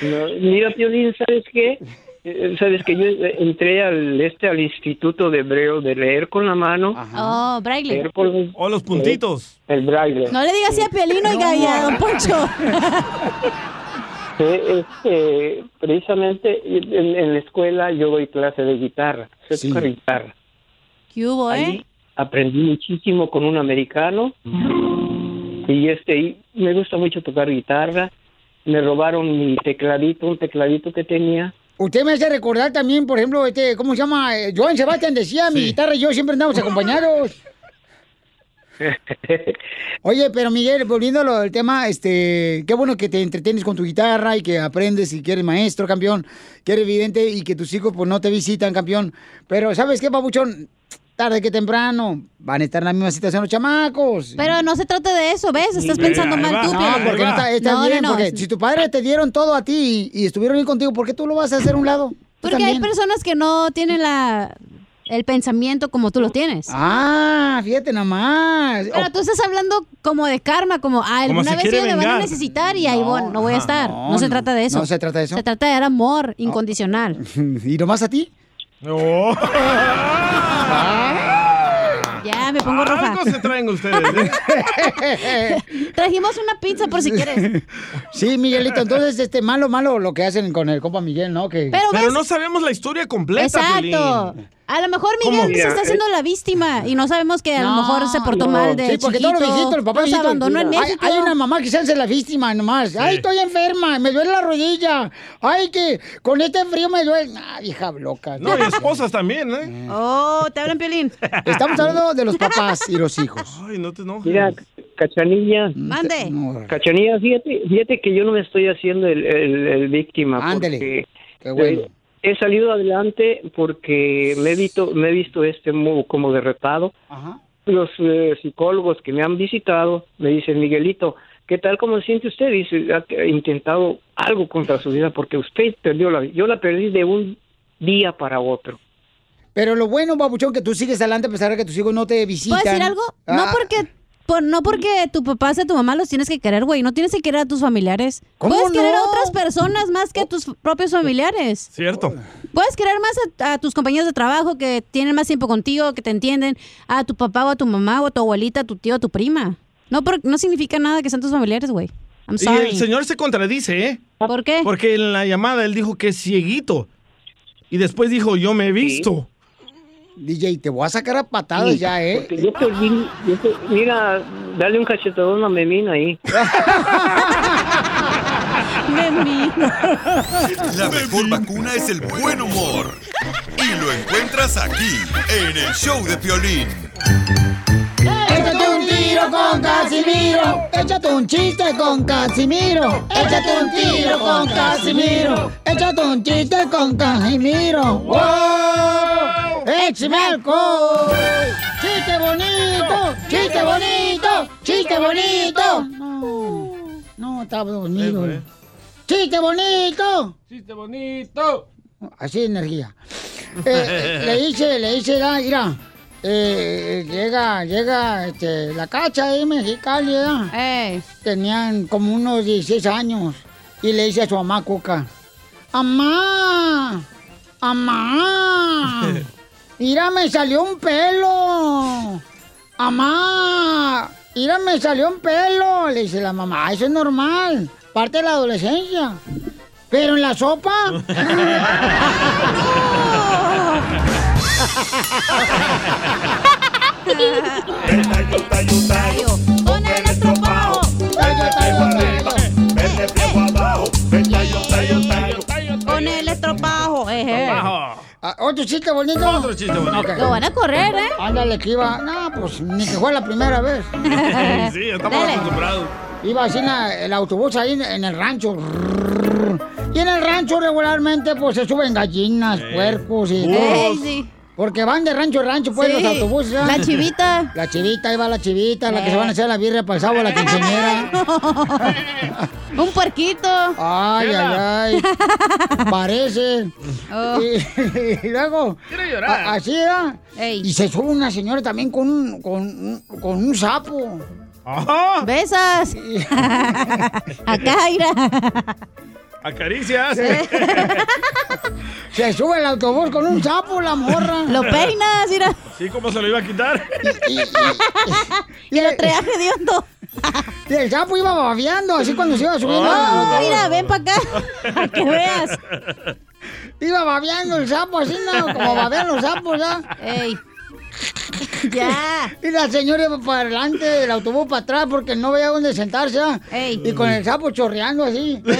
No, mira, Piolín, ¿sabes qué? Eh, Sabes que yo eh, entré al este al instituto de hebreo de leer con la mano. Oh, braille. leer por los, O los puntitos. el braille. No le digas así a Piolino y a Don Poncho. Eh, precisamente en, en la escuela yo doy clase de guitarra, sé tocar guitarra. ¿Qué hubo, eh? Ahí aprendí muchísimo con un americano y este y me gusta mucho tocar guitarra. Me robaron mi tecladito, un tecladito que tenía. Usted me hace recordar también, por ejemplo, este, ¿cómo se llama? Eh, Joan Sebastián decía, mi guitarra y yo siempre andamos acompañados. Oye, pero Miguel, volviendo al tema, este, qué bueno que te entretienes con tu guitarra y que aprendes y que eres maestro, campeón, que eres evidente y que tus hijos pues no te visitan, campeón. Pero, ¿sabes qué, papuchón? Tarde que temprano van a estar en la misma situación los chamacos. Pero no se trata de eso, ¿ves? Estás pensando mal tú, No, porque no está, está No, no, bien, no, porque si tu padre te dieron todo a ti y, y estuvieron bien contigo, ¿por qué tú lo vas a hacer a un lado? Tú Porque hay personas que no tienen la el pensamiento como tú lo tienes. Ah, fíjate nomás. Pero tú estás hablando como de karma, como ah, alguna se vez ellos me van a necesitar y ahí voy- no voy a estar. No, no, se trata de eso. no se trata de eso. Se trata de dar amor incondicional. ¿Y nomás a ti? No. Pongo roja. Algo se traen ustedes, ¿eh? Trajimos una pizza por si quieres. Sí, Miguelito, entonces, este, malo, malo lo que hacen con el compa Miguel, ¿no? Que... Pero Pero ves- no sabemos la historia completa, Exacto. Piolín. A lo mejor. Miguel se está haciendo eh, la víctima y no sabemos que a lo mejor se portó no. mal de Sí, porque chiquito. todos los viejitos, los papás abandonó en hay- México. Hay, una mamá que se hace la víctima nomás. Ay, estoy enferma, me duele la rodilla. Ay, que con este frío me duele. Ah, vieja loca. No, y esposas también, ¿eh? Oh, te hablan Piolín. Estamos hablando de los papás y los hijos. Ay, no te enojes. Mira, Cachanilla. Mande. Cachanilla, fíjate, fíjate que yo no me estoy haciendo el, el- el víctima. Ándele. porque, Qué bueno. He salido adelante porque me he visto, me he visto este mo- como derrotado. Los eh, psicólogos que me han visitado me dicen, Miguelito, ¿qué tal? ¿Cómo se siente usted? Dice, ha ha intentado algo contra su vida porque usted perdió la vida. Yo la perdí de un día para otro. Pero lo bueno, babuchón, que tú sigues adelante a pesar de que tus hijos no te visitan. ¿Puedo decir algo? No Ah, porque por, no porque tu papá sea tu mamá los tienes que querer, güey. No tienes que querer a tus familiares. ¿Cómo Puedes querer a otras personas más que a tus propios familiares. Cierto. Puedes querer más a, a tus compañeros de trabajo que tienen más tiempo contigo, que te entienden, a tu papá o a tu mamá o a tu abuelita, a tu tío, a tu prima. No, por- no significa nada que sean tus familiares, güey. I'm Y sorry. el señor se contradice, ¿eh? ¿Por qué? Porque en la llamada él dijo que es cieguito. Y después dijo, yo me he visto. DJ, te voy a sacar a patadas Sí, ya, ¿eh? porque yo te vi- yo te- mira, dale un cachetadón a Memín ahí. La mejor vacuna es el buen humor. Y lo encuentras aquí, en el show de Piolín. Échate un tiro con Casimiro. Échate un chiste con Casimiro. Échate un tiro con Casimiro. Échate un chiste con Casimiro. ¡Wow! ¡Échame alcohol! ¡Chiste bonito! ¡Chiste bonito! ¡Chiste bonito! No, no, estaba dormido. ¡Chiste bonito! ¡Chiste bonito! Así de energía. Eh, eh, le dice, le dice, "Ah, mira, eh, llega, llega este, la cacha ahí Mexicali, ¿verdad? Tenían como unos 16 años. Y le dice a su mamá Cuca, ¡Amá! ¡Amá! ¡Mira, me salió un pelo! ¡Amá! ¡Mira, me salió un pelo! Le dice la mamá, "Ah, eso es normal, parte de la adolescencia. Pero en la sopa. Con el estropajo. Con el estropajo. ejé. Ah, ¿Otro chiste bonito? Otro chiste bonito. Ok. Lo van a correr, ¿eh? Ándale, que iba. No, pues ni que fue la primera vez. sí, estamos Dale. acostumbrados. Iba así en la- el autobús ahí en, en el rancho. Y en el rancho regularmente pues se suben gallinas, puercos y... Ey, sí. Porque van de rancho a rancho pues Sí, los autobuses. la chivita. La chivita, ahí va la chivita, la que se van a hacer la birria para el sábado, la quinceañera. Un puerquito. Ay, ay, ay. Parece. Oh. Y, y luego, a- así era. Y se sube una señora también con un, con, un- con un sapo. Besas. Acá, mira. Acaricias. Se sube el autobús con un sapo, la morra. Lo peinas, mira. Sí, ¿cómo se lo iba a quitar? Y lo traía hediondo. Y el sapo iba babeando, así cuando se iba subiendo. No, mira, ven para acá. Para que veas. Iba babeando el sapo, así, ¿no? Como babean los sapos, ¿ya? Ey. Ya. Y la señora iba para adelante, el autobús para atrás, porque no veía dónde sentarse, ¿ah? Y con el sapo chorreando así.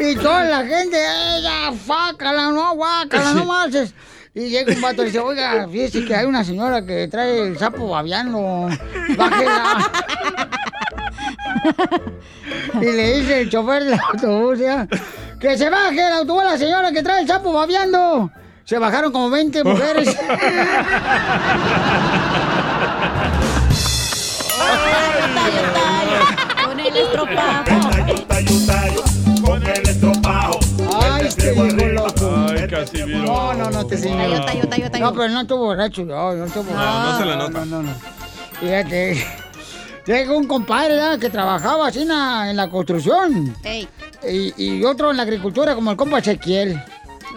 y toda la gente, ella, fácala, no, guácala, no más. Y llega un vato y dice, oiga, fíjese que hay una señora que trae el sapo babeando. Bájela. y le dice el chofer del autobús, ¿ya? Que se baje el autobús la señora que trae el sapo babeando. Se bajaron como 20 mujeres. Con el estropajo. Con el estropajo. Ay, este viejo loco. Ay, Casimiro. No, no, no, te señor. Tayo, tayo. No, pero no estuvo borracho, no, no estuvo No, no se le nota. No, no, no. Fíjate. Llega un compadre ¿verdad? que trabajaba así en la, en la construcción. Ey. Y, y otro en la agricultura, como el compa Ezequiel.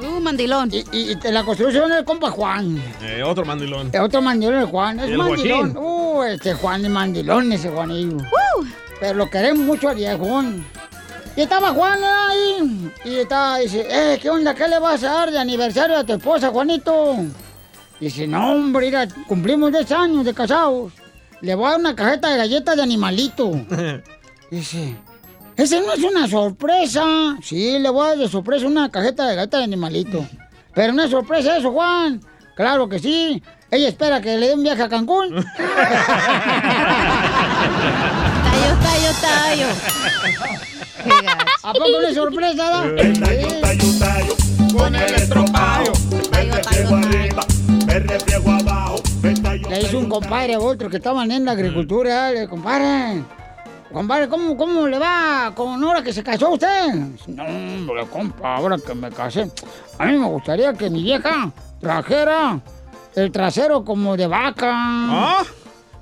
Uh, mandilón. Y, y- y la construcción es el compa Juan. Eh, otro mandilón. El otro mandilón es Juan. Es el mandilón. Joaquín. Uh, este Juan es mandilón, ese Juanillo. Pero lo queremos mucho al viejón. Y estaba Juan ahí. Y estaba, dice, eh, ¿qué onda? ¿Qué le vas a dar de aniversario a tu esposa, Juanito? Dice, no, hombre, mira, cumplimos 10 años de casados. Le voy a dar una cajeta de galletas de animalito. Dice, ese no es una sorpresa. Sí, le voy a dar de sorpresa una cajeta de galletas de animalito. Pero no es sorpresa eso, Juan. Claro que sí. Ella espera que le dé un viaje a Cancún. Tallo, tallo, tallo. ¿A poco no es sorpresa, da? Con el. Me refriego arriba, me refriego abajo. Le hizo un compadre a otro que estaban en la agricultura. Le compadre, compadre, ¿cómo, ¿cómo le va con ahora que se casó usted? No, hombre, compa, ahora que me casé. A mí me gustaría que mi vieja trajera el trasero como de vaca.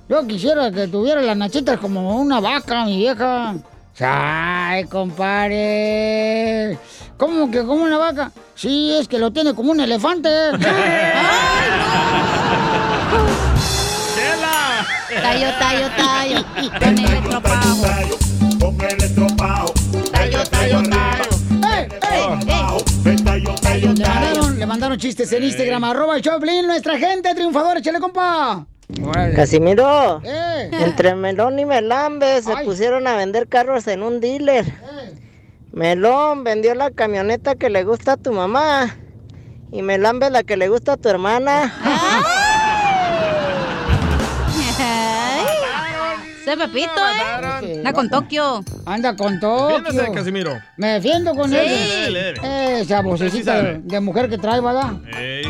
Yo quisiera que tuviera las nachitas como una vaca, mi vieja. Ay, compadre. ¿Cómo que como una vaca? Sí, es que lo tiene como un elefante. Tallo, tallo, tallo. Con el estropado. Con el estropado. Tallo, tallo, tallo. Le mandaron, le mandaron chistes en Instagram, arroba el Choplin, nuestra gente triunfadora, échale compa. Casimiro, Eh. entre Melón y Melambe se pusieron a vender carros en un dealer. Melón vendió la camioneta que le gusta a tu mamá y Melambe la que le gusta a tu hermana. Ese Pepito, ¿eh? Anda con Tokio. Anda con Tokio. Defiéndase, Casimiro. Me defiendo con Sí. él. Esa Usted sí vocecita de, de mujer que trae, ¿verdad? Ey.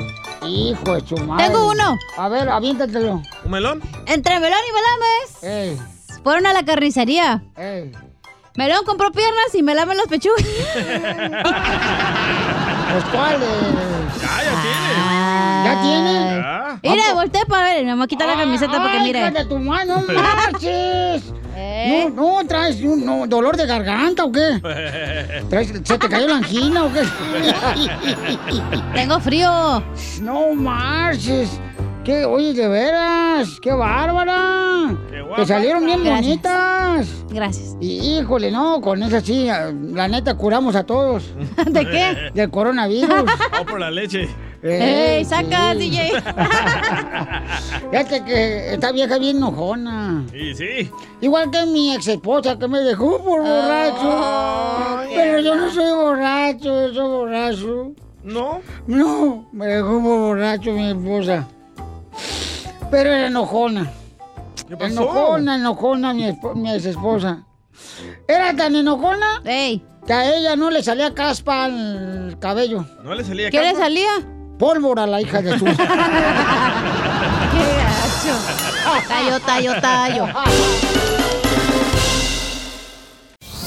Hijo de su madre. Tengo uno. A ver, aviéntatelo. ¿Un melón? Entre Melón y Melames. Fueron a la carnicería. Melón compró piernas y Melame los pechugas. Pues cuáles. Ya, tiene. Ya. Mira, volteé para ver. Me voy a quitar la camiseta porque mire. de tu madre, no marches. No, no, traes un no, dolor de garganta o qué? ¿Traes- ¿Se te cayó la angina o qué? Tengo frío. No marches. ¿Qué? Oye, de veras. ¡Qué bárbara! guapa Te salieron bien bonitas. Gracias. Híjole, no, con esa sí, la neta curamos a todos. ¿De qué? Del coronavirus. O por la leche. ¡Ey, saca, sí. DJ! Fíjate que esta vieja bien enojona. Sí, sí. Igual que mi ex esposa que me dejó por borracho. Pero yo no soy borracho, yo soy borracho. ¿No? No, me dejó por borracho mi esposa. Pero era enojona. ¿Qué pasó? Enojona, enojona mi, mi ex esposa. Era tan enojona que a ella no le salía caspa al cabello. ¿No le salía ¿Qué le caspa? salía? Pólvora la hija de su. ¡Qué gacho! Tallo, tallo, tallo.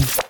morning.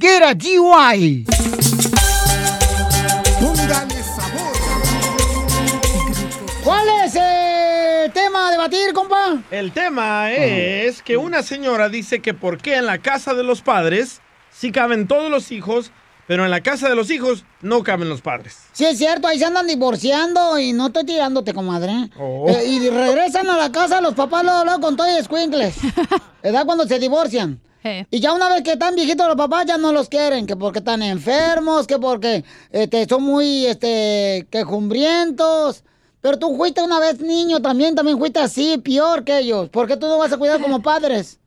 Get a DUI. Póngale sabor. ¿Cuál es el tema a debatir, compa? El tema es que una señora dice que por qué en la casa de los padres sí caben todos los hijos, pero en la casa de los hijos no caben los padres. Sí, es cierto, ahí se andan divorciando y no estoy tirándote, comadre. Oh. Eh, y regresan a la casa los papás luego, luego con todo y escuincles. ¿Edad cuando se divorcian? Y ya una vez que están viejitos los papás ya no los quieren, que porque están enfermos, que porque este, son muy este, quejumbrientos. Pero tú fuiste una vez niño también, también fuiste así, peor que ellos. ¿Por qué tú no vas a cuidar como padres?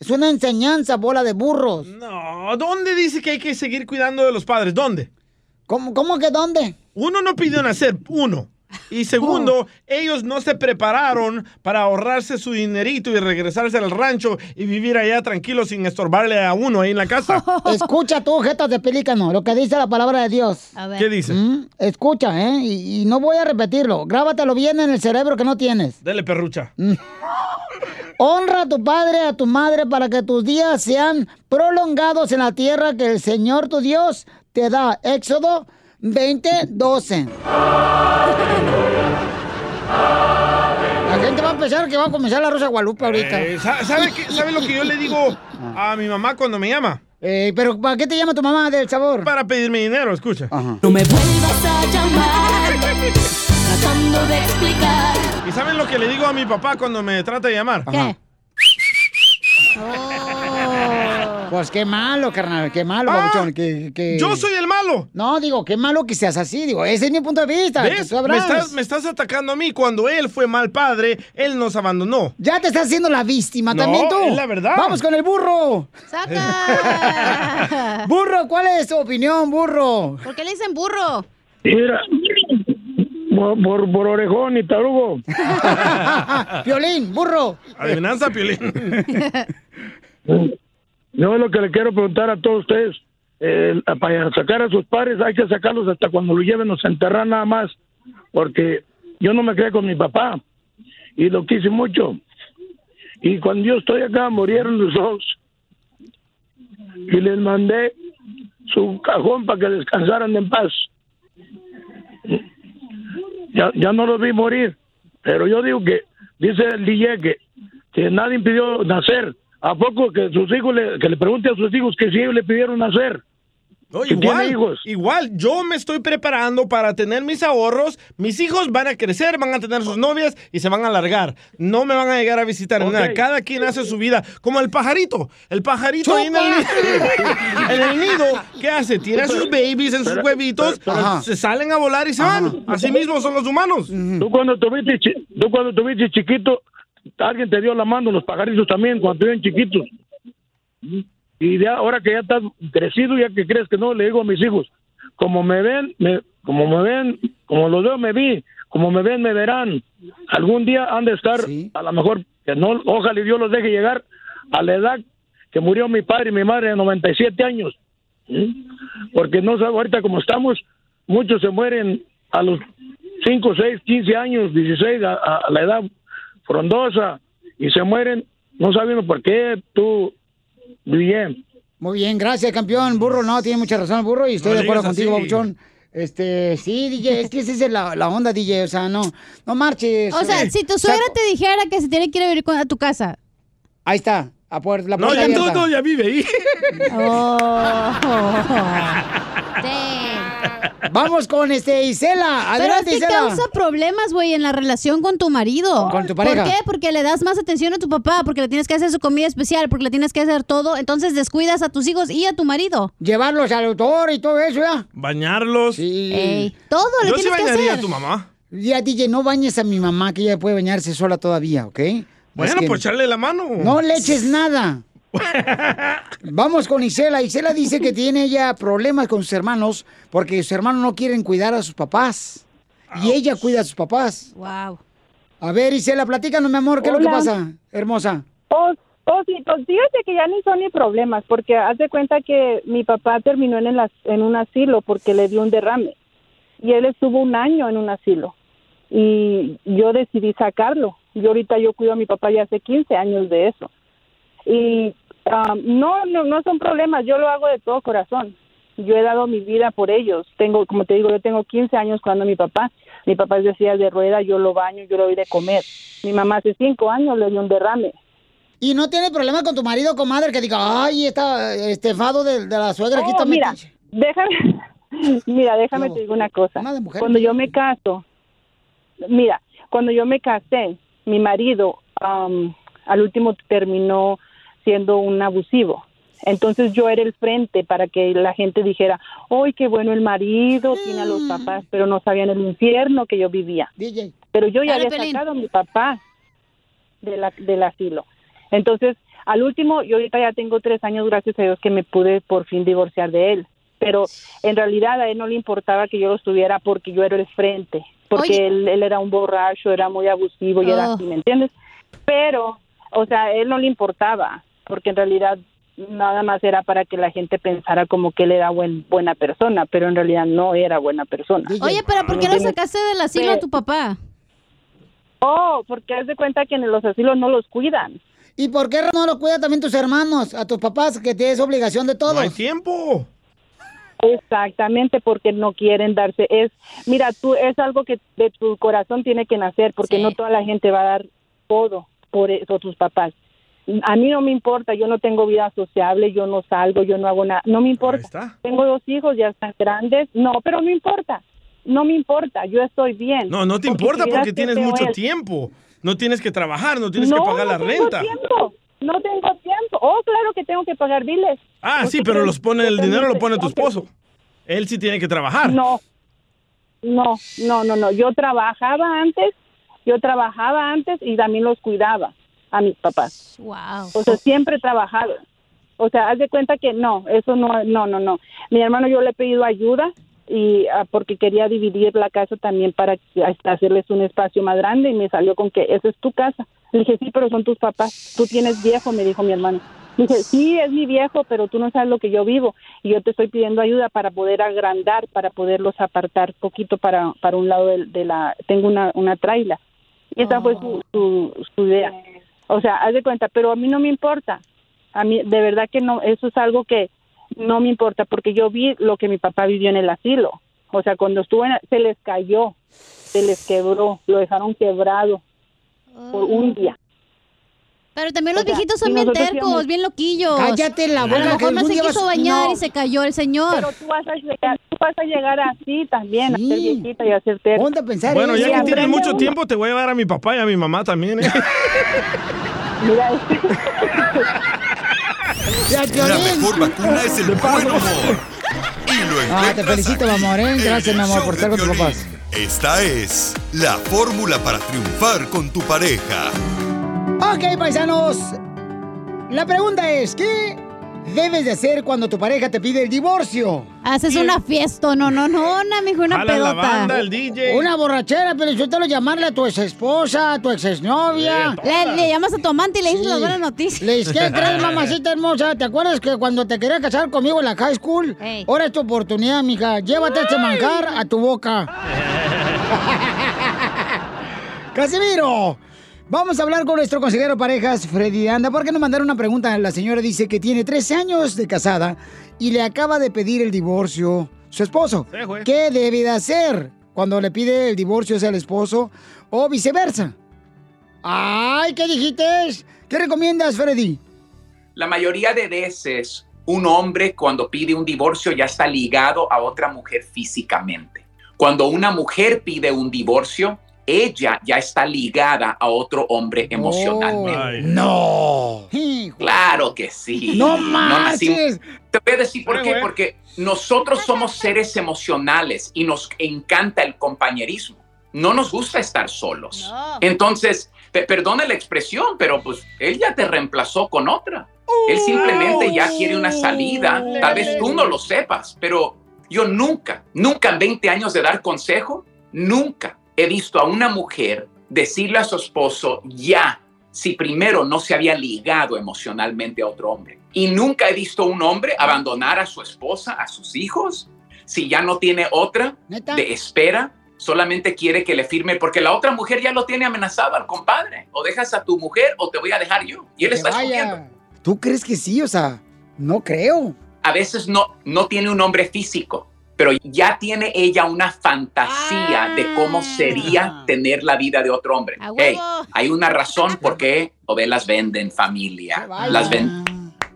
Es una enseñanza, bola de burros. No, ¿dónde dice que hay que seguir cuidando de los padres? ¿Dónde? ¿Cómo, cómo que dónde? Uno no pidió nacer, uno. Y segundo, ellos no se prepararon para ahorrarse su dinerito y regresarse al rancho y vivir allá tranquilo sin estorbarle a uno ahí en la casa. Escucha tú, jetas de pelícano, lo que dice la palabra de Dios. ¿Qué dice? Mm, Escucha, ¿eh? Y, y no voy a repetirlo. Grábatelo bien en el cerebro que no tienes. Dele perrucha. Honra a tu padre, a tu madre, para que tus días sean prolongados en la tierra que el Señor tu Dios te da. Éxodo 20, 12. La gente va a pensar que va a comenzar la Rosa Guadalupe ahorita. Eh, sa- ¿sabe, qué- ¿Sabe lo que yo le digo a mi mamá cuando me llama? Eh, ¿Pero para qué te llama tu mamá del sabor? Para pedirme dinero, escucha. No me vuelvas a llamar, tratando de explicar. ¿Y saben lo que le digo a mi papá cuando me trata de llamar? ¿Qué? Pues qué malo, carnal, qué malo, babuchón, que, que- Ah, yo soy el malo. No, digo, qué malo que seas así, digo, ese es mi punto de vista. que ¿Ves? tú Me estás, me estás atacando a mí. Cuando él fue mal padre, él nos abandonó. Ya te estás haciendo la víctima No, también tú. es la verdad. Vamos con el burro. burro, ¿cuál es tu opinión, burro? ¿Por qué le dicen burro? Mira, por, por, por orejón y tarugo. Violín, burro. Adivinanza, Piolín. Yo lo que le quiero preguntar a todos ustedes, eh, para sacar a sus padres hay que sacarlos hasta cuando lo lleven a enterrar nada más, porque yo no me quedé con mi papá y lo quise mucho. Y cuando yo estoy acá murieron los dos y les mandé su cajón para que descansaran en paz. Ya, ya no los vi morir, pero yo digo que, dice el DJ que, que nadie impidió nacer. ¿A poco que sus hijos le, que le pregunte a sus hijos que si ellos le pidieron nacer? No, igual, hijos. igual, yo me estoy preparando para tener mis ahorros. Mis hijos van a crecer, van a tener sus novias y se van a largar. No me van a llegar a visitar ni Ok. nada. Cada quien hace su vida. Como el pajarito. El pajarito ahí en el, en el nido, ¿qué hace? Tira sus babies en sus huevitos, se salen a volar y se van. Así mismo son los humanos. Tú cuando tuviste, tú cuando tuviste chiquito, alguien te dio la mano, los pajaritos también, cuando estuvieron chiquitos. Y de ahora que ya estás crecido, ya que crees que no, le digo a mis hijos, como me ven, me, como me ven, como los veo, me vi, como me ven, me verán. Algún día han de estar, a lo mejor, que no, ojalá Dios los deje llegar a la edad que murió mi padre y mi madre de 97 años. ¿sí? Porque no sé, ahorita como estamos, muchos se mueren a los 5, 6, 15 años, 16, a, a- a la edad frondosa, y se mueren, no sabiendo por qué, tú, bien. Muy bien, gracias, campeón. Burro, no, tiene mucha razón el burro y estoy No de acuerdo contigo, babuchón. Este, sí, DJ, es que esa es la, la onda, DJ, o sea, no, no marches. O sea, si tu suegra te dijera que se tiene que ir a vivir a tu casa. Ahí está, a puerta, la No, puerta ya no, no, ya vive ahí. Vamos con este Isela. Pero Adelante, es que Isela. causa problemas, güey, en la relación con tu marido. Con tu pareja. ¿Por qué? Porque le das más atención a tu papá, porque le tienes que hacer su comida especial, porque le tienes que hacer todo, entonces descuidas a tus hijos y a tu marido. Llevarlos al autor y todo eso, ¿ya? Bañarlos. Ey, todo le Yo sí tienes que bañaría hacer. a tu mamá. Ya, DJ, no bañes a mi mamá, que ella puede bañarse sola todavía, ¿ok? Bueno, Es que pues echarle la mano. No le eches nada. Vamos con Isela. Isela dice que tiene ella problemas con sus hermanos porque sus hermanos no quieren cuidar a sus papás. Y ella cuida a sus papás. Wow. A ver, Isela, platícanos, mi amor, ¿qué es lo que pasa, hermosa? Oh, oh, sí, pues fíjate que ya ni son ni problemas, porque haz de cuenta que mi papá terminó en, el as- en un asilo porque le dio un derrame. Y él estuvo un año en un asilo. Y yo decidí sacarlo. Y ahorita yo cuido a mi papá ya hace 15 años de eso. Y ah, no, no, no son problemas, yo lo hago de todo corazón. Yo he dado mi vida por ellos. Tengo, como te digo, yo tengo 15 años cuando mi papá, mi papá es de silla de rueda, yo lo baño, yo lo doy de comer. Mi mamá hace 5 años le dio un derrame. ¿Y no tiene problema con tu marido, comadre, que diga, ay, está estefado de, de la suegra aquí Oh, está mira, metiche"? déjame, mira, déjame te digo una cosa. Cuando yo me caso, mira, cuando yo me casé, mi marido am, al último terminó siendo un abusivo. Entonces yo era el frente para que la gente dijera, ¡ay, qué bueno el marido! Tiene a los papás, pero no sabían el infierno que yo vivía. Pero yo ya había sacado a mi papá de la, del asilo. Entonces, al último, yo ahorita ya tengo tres años, gracias a Dios, que me pude por fin divorciar de él. Pero en realidad a él no le importaba que yo lo estuviera porque yo era el frente, porque él, él era un borracho, era muy abusivo y era Oh. así, ¿me entiendes? Pero, o sea, a él no le importaba, porque en realidad nada más era para que la gente pensara como que él era buen, buena persona, pero en realidad no era buena persona. Oye, pero ¿por ¿Me qué entiendes? sacaste del asilo a tu papá? Oh, porque haz de cuenta que en los asilos no los cuidan. ¿Y por qué no lo cuida también tus hermanos, a tus papás, que tienes obligación de todos? No hay tiempo. Exactamente, porque no quieren darse. Es, mira, tú es algo que de tu corazón tiene que nacer, porque no toda la gente va a dar todo por eso tus papás. A mí no me importa, yo no tengo vida sociable, yo no salgo, yo no hago nada, no me importa. Tengo dos hijos, ya están grandes, no, pero no importa, no me importa, yo estoy bien. No, no te Porque importa porque tienes mucho tiempo. No tienes que trabajar, no tienes no, que pagar la no tengo renta. tiempo, no tengo tiempo. Oh, claro que tengo que pagar biles. Ah, Porque sí, pero los pone, el dinero lo pone tu esposo. Él sí tiene que trabajar. No, no, no, no, no. Yo trabajaba antes, yo trabajaba antes y también los cuidaba a mis papás. Wow. O sea, siempre he trabajado. O sea, haz de cuenta que no, eso no, no, no, no. Mi hermano yo le he pedido ayuda y ah, porque quería dividir la casa también para hacerles un espacio más grande y me salió con que esa es tu casa. Le dije, sí, pero son tus papás. Tú tienes viejo, me dijo mi hermano. Le dije, sí, es mi viejo, pero tú no sabes lo que yo vivo y yo te estoy pidiendo ayuda para poder agrandar, para poderlos apartar poquito para, para un lado de, de la... Tengo una, una traila. Y esa fue su, su, su idea. O sea, haz de cuenta, pero a mí no me importa. A mí, de verdad que no, eso es algo que no me importa, porque yo vi lo que mi papá vivió en el asilo. O sea, cuando estuvo en, se les cayó, se les quebró, lo dejaron quebrado por un día. Pero también los O sea, viejitos son bien tercos, bien loquillos. Cállate la A boca, lo que mejor no se quiso vas- bañar No. y se cayó el señor. Pero tú vas a llegar, tú vas a llegar así también, a ser viejita y a ser terca. Ponte a pensar Bueno, ya Y que tienes mucho uno. tiempo, te voy a llevar a mi papá y a mi mamá también. ¿eh? Mira, La mejor vacuna es el buen humor. Y lo Ah, te felicito, mi aquí, amor, ¿eh? Gracias, mi amor, por estar con tus papás. Esta es la fórmula para triunfar con tu pareja. Ok, paisanos. La pregunta es, ¿qué debes de hacer cuando tu pareja te pide el divorcio? Haces una fiesta, no, no, no, una, mijo, una Jala la pedota. banda, el Una borrachera, pero yo te lo llamarle a tu ex esposa, a tu ex exnovia. Le, le llamas a tu amante y le dices las buenas noticias. Le dices, ¿qué crees, mamacita hermosa? ¿Te acuerdas que cuando te quería casar conmigo en la high school? Ey. Ahora es tu oportunidad, mija. Llévate este manjar a tu boca. ¡Casimiro! Vamos a hablar con nuestro consejero de parejas, Freddy Anda, porque nos mandaron una pregunta. La señora dice que tiene 13 años de casada y le acaba de pedir el divorcio su esposo. Sí. ¿Qué debe de hacer cuando le pide el divorcio hacia el esposo o viceversa? ¡Ay, qué dijiste! ¿Qué recomiendas, Freddy? La mayoría de veces un hombre cuando pide un divorcio ya está ligado a otra mujer físicamente. Cuando una mujer pide un divorcio, ella ya está ligada a otro hombre emocionalmente. ¡No! Claro que sí. ¡No nacimos- marches! Te voy a decir por qué. Porque nosotros somos seres emocionales y nos encanta el compañerismo. No nos gusta estar solos. Entonces, pe- perdone la expresión, pero pues él ya te reemplazó con otra. Él simplemente ya quiere una salida. Tal vez tú no lo sepas, pero yo nunca, nunca en 20 años de dar consejo, nunca he visto a una mujer decirle a su esposo ya si primero no se había ligado emocionalmente a otro hombre. Y nunca he visto a un hombre abandonar a su esposa, a sus hijos, si ya no tiene otra ¿Neta? de espera, solamente quiere que le firme, porque la otra mujer ya lo tiene amenazado al compadre. O dejas a tu mujer o te voy a dejar yo. Y él Que está escogiendo. ¿Tú crees que sí? O sea, no creo. A veces no, no tiene un hombre físico, pero ya tiene ella una fantasía de cómo sería tener la vida de otro hombre. A Hey, hay una razón por qué Ovelas venden familia. vaya. Las ven.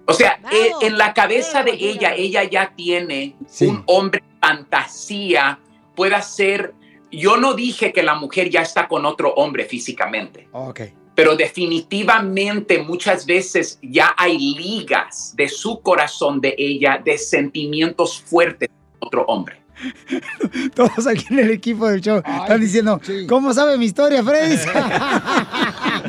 O sea, eh, en la cabeza de ella, ella ya tiene un hombre fantasía, pueda ser. Yo no dije que la mujer ya está con otro hombre físicamente, Ok. pero definitivamente muchas veces ya hay ligas de su corazón de ella, de sentimientos fuertes otro hombre. Todos aquí en el equipo del show están diciendo, ¿cómo sabe mi historia, Freddy?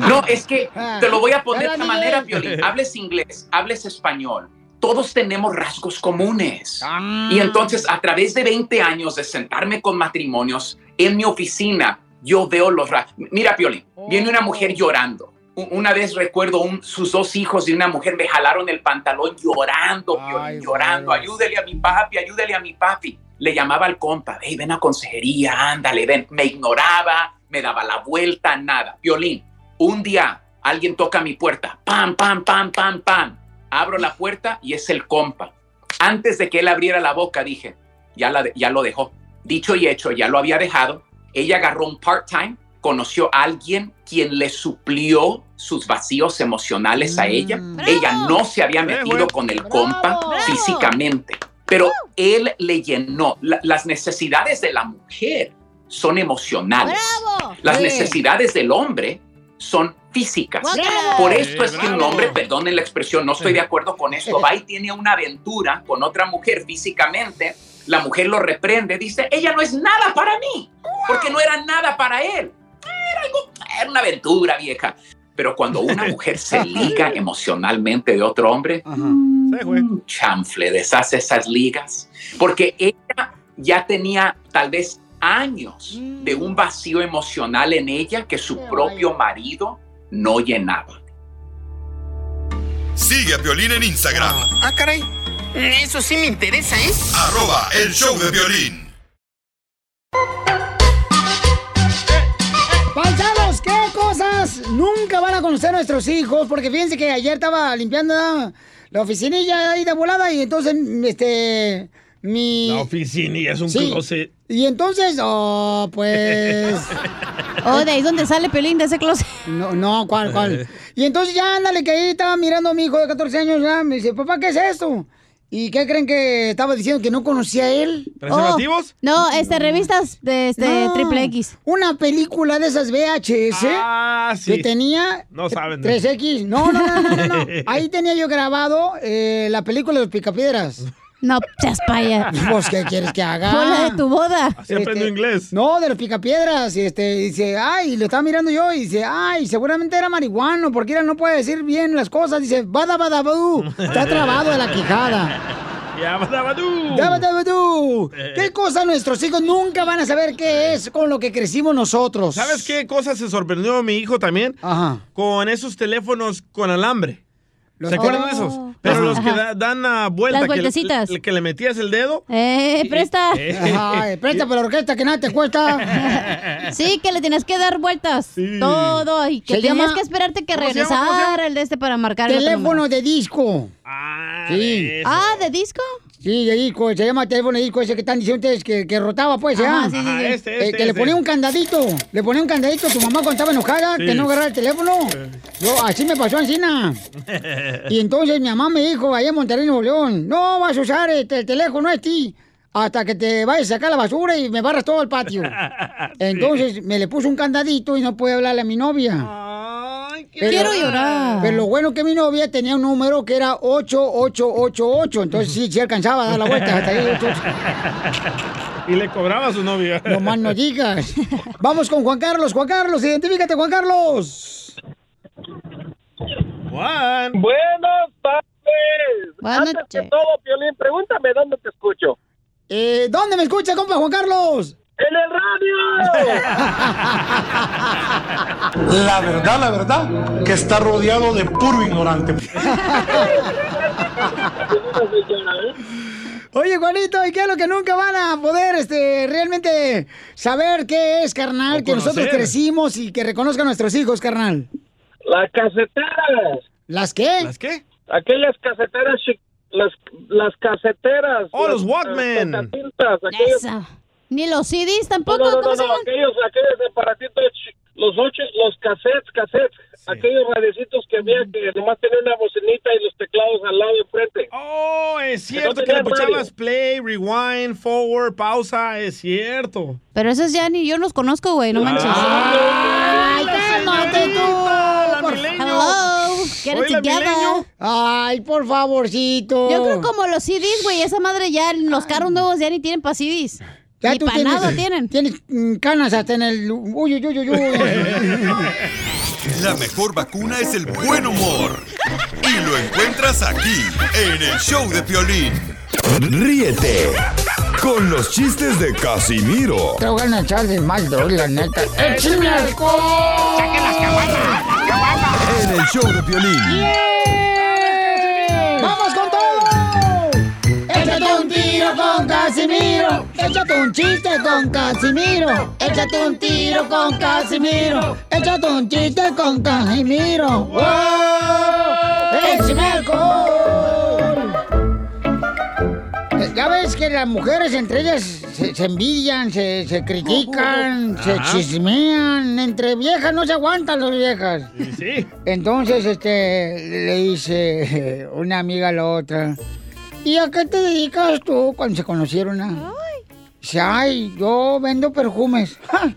No, es que te lo voy a poner de esta manera, Violín. Hables inglés, hables español. Todos tenemos rasgos comunes. Y entonces, a través de 20 años de sentarme con matrimonios en mi oficina, yo veo los rasgos. Mira, Piolín, viene una mujer llorando. Una vez recuerdo un, sus dos hijos y una mujer me jalaron el pantalón llorando, Piolín, llorando. Ayúdele a mi papi, ayúdele a mi papi. Le llamaba al compa, "Ey, ven a consejería, ándale, ven. Me ignoraba, me daba la vuelta, nada. Piolín, un día alguien toca mi puerta, pam, pam, pam, pam, pam. Abro la puerta y es el compa. Antes de que él abriera la boca, dije, ya, la ya lo dejó. Dicho y hecho, ya lo había dejado. Ella agarró un part-time, conoció a alguien quien le suplió sus vacíos emocionales a ella. Ella no se había metido con el compa físicamente, pero él le llenó. La- las necesidades de la mujer son emocionales. Las Sí. necesidades del hombre son físicas. Por esto es que un hombre, perdonen la expresión, no estoy de acuerdo con esto, va y tiene una aventura con otra mujer físicamente, la mujer lo reprende, dice, ella no es nada para mí, porque no era nada para él. Era, algo, era una aventura vieja. Pero cuando una mujer se liga emocionalmente de otro hombre, un chanfle, deshace esas ligas, porque ella ya tenía tal vez años de un vacío emocional en ella que su propio marido no llenaba. Sigue a Violín en Instagram, Ah, caray. Eso sí me interesa, ¿eh? arroba el show de violín. ¿Qué cosas nunca van a conocer nuestros hijos? Porque fíjense que ayer estaba limpiando ¿no? la oficinilla ahí de volada y entonces, este, mi... La oficina y es un Sí. closet. Y entonces, oh, pues... Oh, de ahí es donde sale Pelín de ese closet. No, no, ¿cuál, cuál? Y entonces ya, ándale, que ahí estaba mirando a mi hijo de 14 años, ya, me dice, papá, ¿qué es esto? ¿Y qué creen que estaba diciendo que no conocía a él? ¿Preservativos? Oh, no, este, revistas de este, No, triple X. Una película de esas VHS Ah, sí. que tenía No saben. 3X. No, no, no, no, no, no. Ahí tenía yo grabado eh, la película de los picapiedras. No, seas paya. Pues, ¿qué quieres que haga? Fue la de tu boda. Así aprendo inglés. No, de los picapiedras. Y este, dice, ay, lo estaba mirando yo y dice, ay, seguramente era marihuano, porque él no puede decir bien las cosas. Dice, bada, bada, badú. Está trabado de la quijada. Ya, badabadú. Daba, daba, tú. ¿Qué cosa nuestros hijos nunca van a saber qué es con lo que crecimos nosotros? ¿Sabes qué cosa se sorprendió mi hijo también? Ajá. Con esos teléfonos con alambre. Los- ¿Se acuerdan de Oh. esos? Pero Ajá. los que da- dan a vuelta. Las que le- vueltecitas. le- que le metías el dedo. Eh, presta. Ay, presta por la orquesta que nada te cuesta. Sí, que le tienes que dar vueltas. Todo. Y que Se tenías llama- que esperarte que ¿Cómo se llama? ¿Cómo se llama? regresara el de este para marcar el otro Teléfono de disco. sí. Ah, ¿de disco? Sí, de disco, se llama teléfono de disco ese que están diciendo ustedes que, que rotaba, pues, Ajá, ¿ya? sí, sí, sí. Ajá, este, Eh, este, que le este. ponía un candadito, le ponía un candadito a tu mamá cuando estaba enojada, Sí. que no agarraba el teléfono. Yo, así me pasó encina. Y entonces mi mamá me dijo, allá en Monterrey, Nuevo León, no vas a usar este, el teléfono a ti hasta que te vayas a sacar la basura y me barras todo el patio. Entonces me le puso un candadito y no pude hablarle a mi novia. Quiero llorar. Pero lo bueno que mi novia tenía un número que era 8888. Entonces sí, sí alcanzaba a dar la vuelta hasta ahí. 8888. Y le cobraba a su novia. No más no digas. Vamos con Juan Carlos. Juan Carlos, identifícate, Juan Carlos. Juan. Buenas tardes. Buenas Antes que todo, Piolín, pregúntame dónde te escucho. Eh, ¿Dónde me escucha, compa Juan Carlos? ¡En el radio! La verdad, la verdad, que está rodeado de puro ignorante. Oye, Juanito, ¿y qué es lo que nunca van a poder este, realmente saber qué es, carnal? O Que nosotros crecimos y que reconozcan nuestros hijos, carnal. Las caseteras. ¿Las qué? ¿Las qué? Aquellas caseteras, las, las caseteras. Oh, los Walkman. las Esa. Ni los CDs tampoco. no, no, ¿cómo no, no, aquellos, aquellos aparatitos, los ocho, los cassettes, cassettes, aquellos radiecitos que había que nomás tenían una bocinita y los teclados al lado de frente. Oh, es cierto no que le puchabas play, rewind, forward, pausa, es cierto. Pero esos ya ni yo los conozco, güey, no manches. ¡Ay, cálmate tú! quiere chequeada. Ay, por favorcito. Yo creo como los CDs, güey. Esa madre ya, los carros nuevos ya ni tienen para CDs. Ya ni tú tienes, tienen. Tienes mm, canas hasta en el... Uy, uy, uy, uy. La mejor vacuna es el buen humor. Y lo encuentras aquí, en el show de Piolín. Ríete con los chistes de Casimiro Te voy a echar de mal, droga, la neta. ¡Échame alcohol! ¡Saquen las en el show de Piolín. ¡Vamos Casimiro. Échate un chiste con Casimiro. Échate un tiro con Casimiro. Échate un chiste con Casimiro. ¡Wow! ¡Échame alcohol! Ya ves que las mujeres entre ellas se, se envidian, se, se critican, se Ajá. chismean. Entre viejas no se aguantan las viejas. Sí. Entonces, este, le dice una amiga a la otra, ¿y a qué te dedicas tú cuando se conocieron? ah?" Dice, ay, yo vendo perfumes. ¡Ja!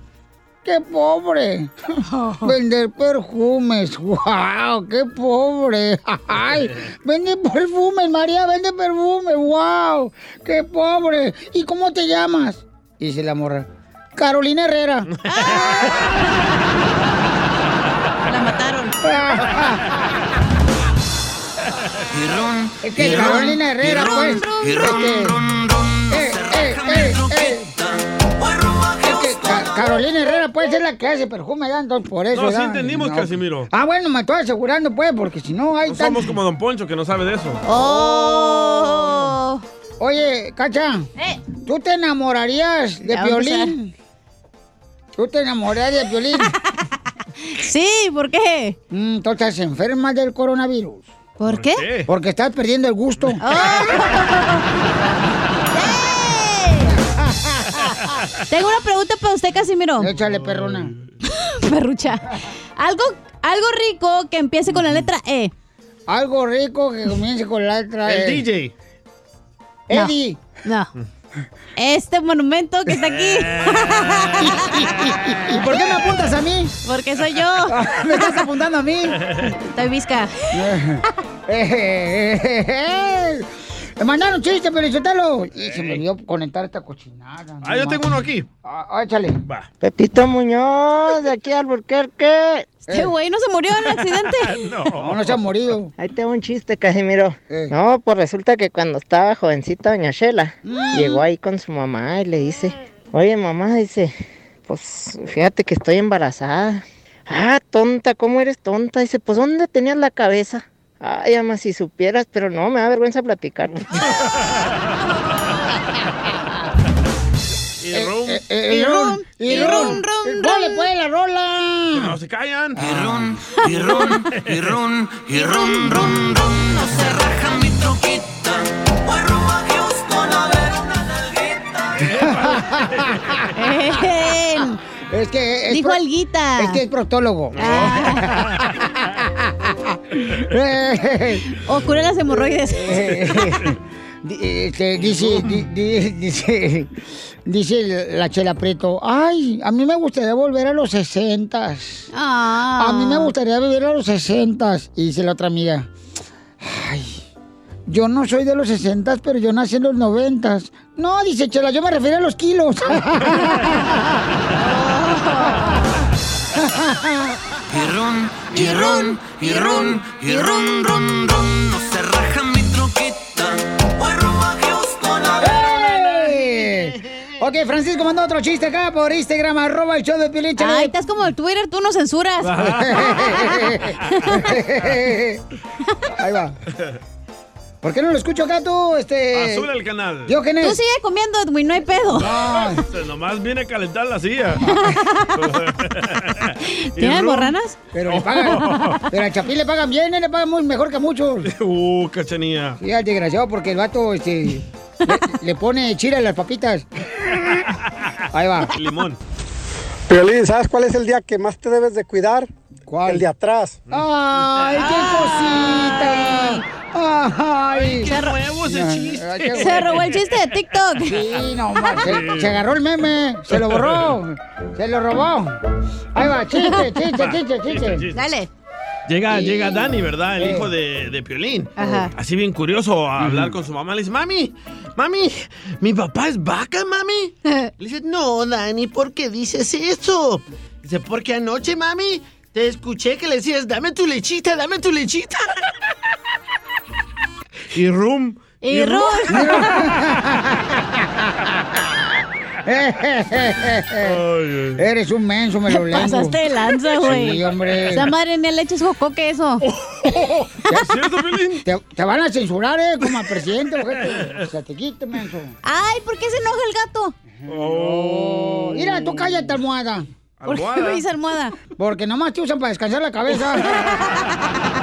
¡Qué pobre! Vender perfumes. ¡Wow! ¡Qué pobre! ¡Ay! Vende perfumes, María, vende perfumes. ¡Wow! ¡Qué pobre! ¿Y cómo te llamas? Dice la morra. Carolina Herrera. La mataron. Es que Carolina Herrera, pues. eh, eh, eh, eh. Carolina Herrera puede ser la que hace perfume, ¿verdad? Entonces, por eso. No, sí entendimos, Casimiro. Ah, bueno, me estoy asegurando, pues, porque si no hay No tan- somos como Don Poncho que no sabe de eso. ¡Oh! Oye, Cacha, ¿tú te enamorarías de Eh. Ya Piolín? ¿Tú te enamorarías de Piolín? sí, ¿por qué? Mm, tú estás enferma del coronavirus. ¿Por qué? Porque estás perdiendo el gusto. Tengo una pregunta para usted, Casimiro. Échale, perrona. Perrucha. Algo, algo rico que empiece con la letra E. Algo rico que comience con la letra El E. DJ. Eddie. No. Este monumento que está aquí. ¿Y por qué me apuntas a mí? Porque soy yo. ¿Me estás apuntando a mí? Estoy visca. Me mandaron chiste, pero insultalo. Y se me olvidó conectar esta cochinada. Ah, yo tengo uno aquí. Ah, échale. Va. Pepito Muñoz, de aquí al Burquerque. Este güey no se murió en el accidente. No, no se ha morido. Ahí tengo un chiste, Casimiro. No, pues resulta que cuando estaba jovencita Doña Shela, llegó ahí con su mamá y le dice, oye mamá, dice, pues fíjate que estoy embarazada. Ah, tonta, ¿cómo eres tonta? Dice, pues ¿dónde tenías la cabeza? Ay, ama, si supieras, pero no, me da vergüenza platicar. Y rum. Eh, y rum, y rum, rum. ¡Dale, pues, la rola! No se callan. Y ron, y ron, y ron, y ron, ron, ron. No se raja mi troquita. Voy rumbo a Houston a ver una Es que es Dijo alguita. Es que es proctólogo. O cura las hemorroides. Este, dice, di- di- dice, dice la Chela Preto, ay, a mí me gustaría volver a los sesentas. Ah. A mí me gustaría vivir a los sesentas. Y dice la otra amiga, ay, yo no soy de los sesentas, pero yo nací en los noventas. No, dice Chela, yo me refiero a los kilos. Y ron, y ron, y ron, ron, ron. No se raja mi troquita. Voy rumbo a Houston a ver ¡Ey! Ok, Francisco mandó otro chiste acá por Instagram, arroba el show de Piolín. Ay, estás como el Twitter, tú no censuras. Ahí va. ¿Por qué no lo escucho acá tú, este... Azul el canal. Diógenes? Tú sigue comiendo, Edwin, no hay pedo. Este, Nomás viene a calentar la silla. ¿Tiene alborranas? Pero le pagan, pero al Chapín le pagan bien, él le pagan muy mejor que a muchos. Uh, cachanía. Sí, al desgraciado, porque el vato, este, le, le pone chile a las papitas. Ahí va. Limón. Piolín, ¿sabes cuál es el día que más te debes de cuidar? ¿Cuál? El de atrás. ¡Ay, qué cosita! ¡Ay! Se, ro- Nuevo ese chiste. se robó el chiste de TikTok. Sí, no, se, se agarró el meme, se lo borró, se lo robó. Ahí va, chiste, chiste, chiste, chiste. Dale. Llega, Sí. llega Dani, ¿verdad? El Eh. hijo de, de Piolín. Ajá. Así bien curioso a hablar con su mamá. Le dice, mami, mami, ¿mi papá es vaca, mami? Le dice, no, Dani, ¿por qué dices eso? Dice, porque anoche, mami, te escuché que le decías, dame tu lechita, dame tu lechita. y rum. Y rum. Eres un menso, me lo Te leo. pasaste de lanza, güey. Sí, hombre. Esa madre ni leche es jocoque eso. Te, te van a censurar, ¿eh? Como al presidente, ojete. O sea, te quite, menso. Ay, ¿por qué se enoja el gato? Oh. Mira, tú cállate, almohada. ¿Por qué me dice almohada? Porque nomás te usan para descansar la cabeza.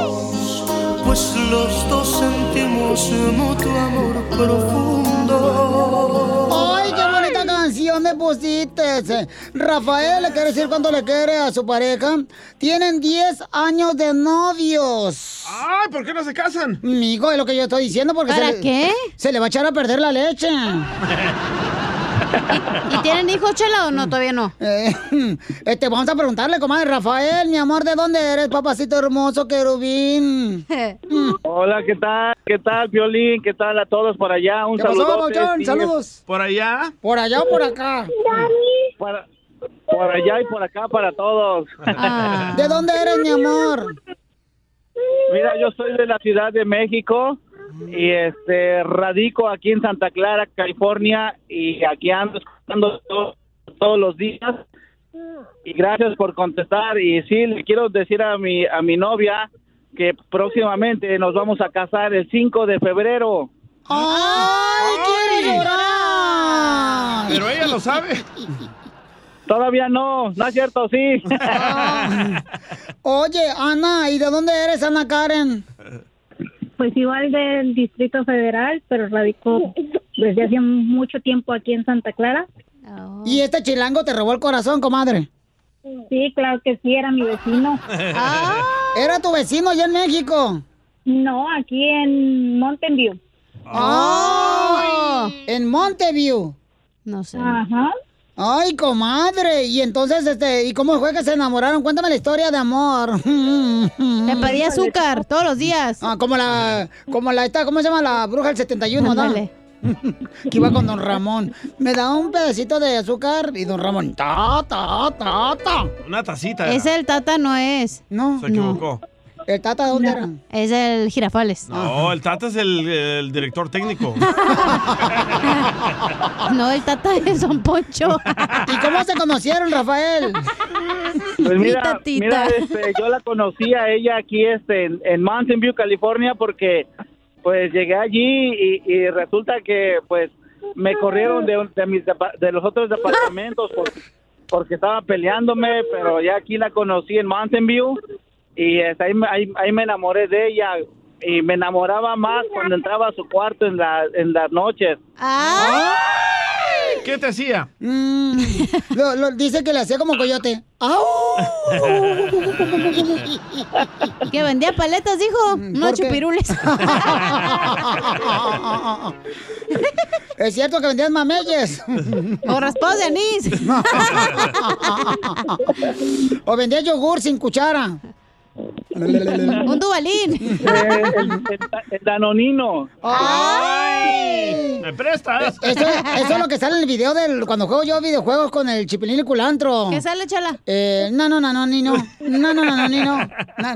pues los dos sentimos mutuo amor profundo. ¡Ay, qué bonita canción me pusiste! Rafael le quiere decir cuánto le quiere a su pareja. Tienen 10 años de novios. ¡Ay, ¿por qué no se casan? Migo, es lo que yo estoy diciendo porque ¿Para se le- qué? Se le va a echar a perder la leche. ¿Y tienen hijos, Chela, o no? Todavía no. Eh, este, vamos a preguntarle, comadre Rafael, mi amor, ¿de dónde eres, papacito hermoso, querubín? Hola, ¿qué tal? ¿Qué tal, Violín? ¿Qué tal a todos por allá? Un ¿Qué pasó, saludo. Bauchón? Saludos. ¿Por allá? ¿Por allá o por acá? Para- por allá y por acá para todos. Ah. ¿De dónde eres, mi amor? Mira, yo soy de la Ciudad de México y este radico aquí en Santa Clara, California y aquí ando escuchando to- todos los días. Y gracias por contestar y sí le quiero decir a mi a mi novia que próximamente nos vamos a casar el 5 de febrero. ¡Ay, quiero llorar! Pero ella lo sabe. Todavía no, no es cierto, sí. Oye, Ana, ¿y de dónde eres, Ana Karen? Pues igual del Distrito Federal, pero radicó desde hace mucho tiempo aquí en Santa Clara. ¿Y este chilango te robó el corazón, comadre? Sí, claro que sí, era mi vecino. ¿Era tu vecino allá en México? No, aquí en Mountain View. ¡Oh! En Monteview. No sé. Ajá. Ay, comadre. Y entonces, este, ¿y cómo fue que se enamoraron? Cuéntame la historia de amor. Le pedí azúcar todos los días. Ah, como la, como la, esta, ¿cómo se llama? La bruja del 71, ¿no? Que iba con don Ramón. Me da un pedacito de azúcar y don Ramón, ta, ta, ta, ta. Una tacita. Ese el Tata no es. No. Se equivocó. ¿El Tata dónde era? Es el Girafales. No, el Tata es el, el director técnico. No, el Tata es Don Poncho. ¿Y cómo se conocieron, Rafael? Pues Mi mira, tatita. mira, este, yo la conocí a ella aquí este, en, en Mountain View, California, porque pues llegué allí y, y resulta que pues me corrieron de, de, mis depa- de los otros departamentos porque, porque estaba peleándome, pero ya aquí la conocí en Mountain View y ahí, me- ahí, ahí me enamoré de ella y me enamoraba más cuando entraba a su cuarto en, la, en las noches. ¿Qué te hacía? Mm, lo- lo- dice que le hacía como coyote. ¡Au! Que vendía paletas, dijo. No ¿por qué? chupirules. Es cierto que vendías mameyes. O raspados de anís. o vendías yogur sin cuchara. Un dubalín. Eh, el, el- el danonino. ¡Ay! ¿Me prestas? Eso, eso es lo que sale en el video del cuando juego yo videojuegos con el chipilín y culantro. ¿Qué sale, chala? Eh, no, no, no, no, ni no. No, no, no, no, ni no.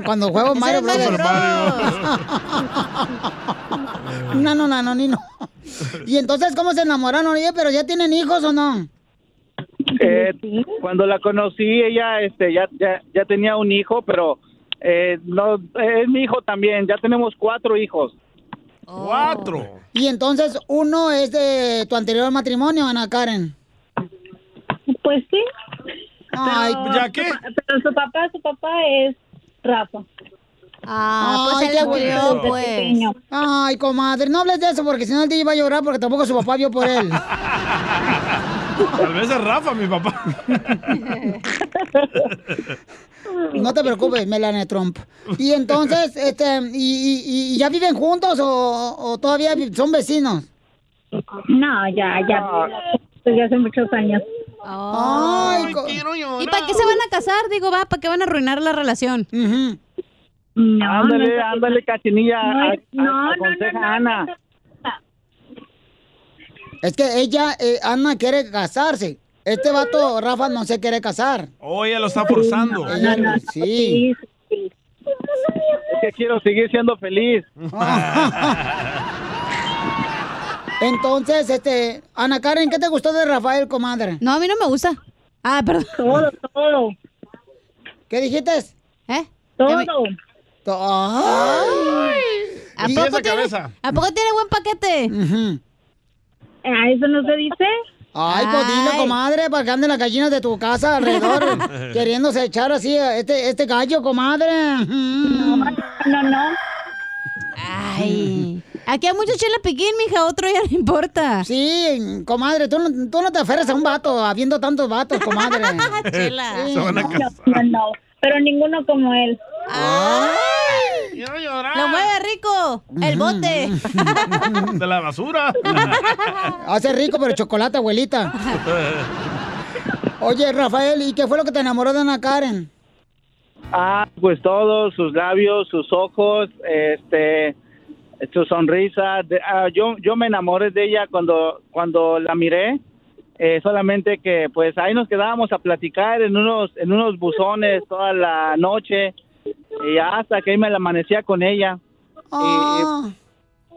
Cuando juego Mario Brothers. No, no, no, no, ni no. Y entonces, ¿cómo se enamoraron? Oye, pero ya tienen hijos o no? Eh, cuando la conocí, ella este, ya, ya, ya tenía un hijo, pero eh, no, es mi hijo también. Ya tenemos cuatro hijos. Cuatro. Y entonces, uno es de tu anterior matrimonio, Ana Karen. Pues sí. Ay, Pero ¿ya su qué? Pero su papá, su papá es Rafa. Ah, pues Ay, él crió, Desde pues. Ay, comadre, no hables de eso porque si no el DJ va a llorar porque tampoco su papá vio por él. Tal vez es Rafa, mi papá. No te preocupes, Melania Trump. Y entonces, este, ¿y, y- y ya viven juntos o, o todavía son vecinos? No, ya, ya. Desde hace muchos años. Ay, co- ¿Y para qué se van a casar? Digo, va, ¿para qué van a arruinar la relación? No, ándale, no, ándale, Cachinilla. No, a- a- no, no, aconseja no, no, a Ana. Es que ella, eh, Ana, quiere casarse. Este vato, Rafa, no se quiere casar. Oh, ella lo está forzando. Sí. Es que quiero seguir siendo feliz. Entonces, este, Ana Karen, ¿qué te gustó de Rafael, comadre? No, a mí no me gusta. Ah, perdón. Todo, todo. ¿Qué dijiste? ¿Eh? Todo. Ay. ¿A poco, esa tiene, cabeza. ¿A poco tiene buen paquete? ¿A eso no se dice? Ay, pues comadre, para que anden las gallinas de tu casa alrededor, queriéndose echar así a este, este gallo, comadre. No, no, no. Ay. Aquí hay mucho chile piquín, mija, otro ya no importa. Sí, comadre, tú no, tú no te aferres a un vato, habiendo tantos vatos, comadre. Chela. Sí, Se van a no. casar. No, no. Pero ninguno como él. Quiero llorar. Lo mueve rico, el bote. De la basura. Hace rico, pero chocolate, abuelita. Oye, Rafael, ¿y qué fue lo que te enamoró de Ana Karen? Ah, pues todo, sus labios, sus ojos, este, su sonrisa. De- ah, yo, yo me enamoré de ella cuando, cuando la miré. Eh, solamente que, pues, ahí nos quedábamos a platicar en unos, en unos buzones toda la noche y hasta que ahí me la amanecía con ella. Ah.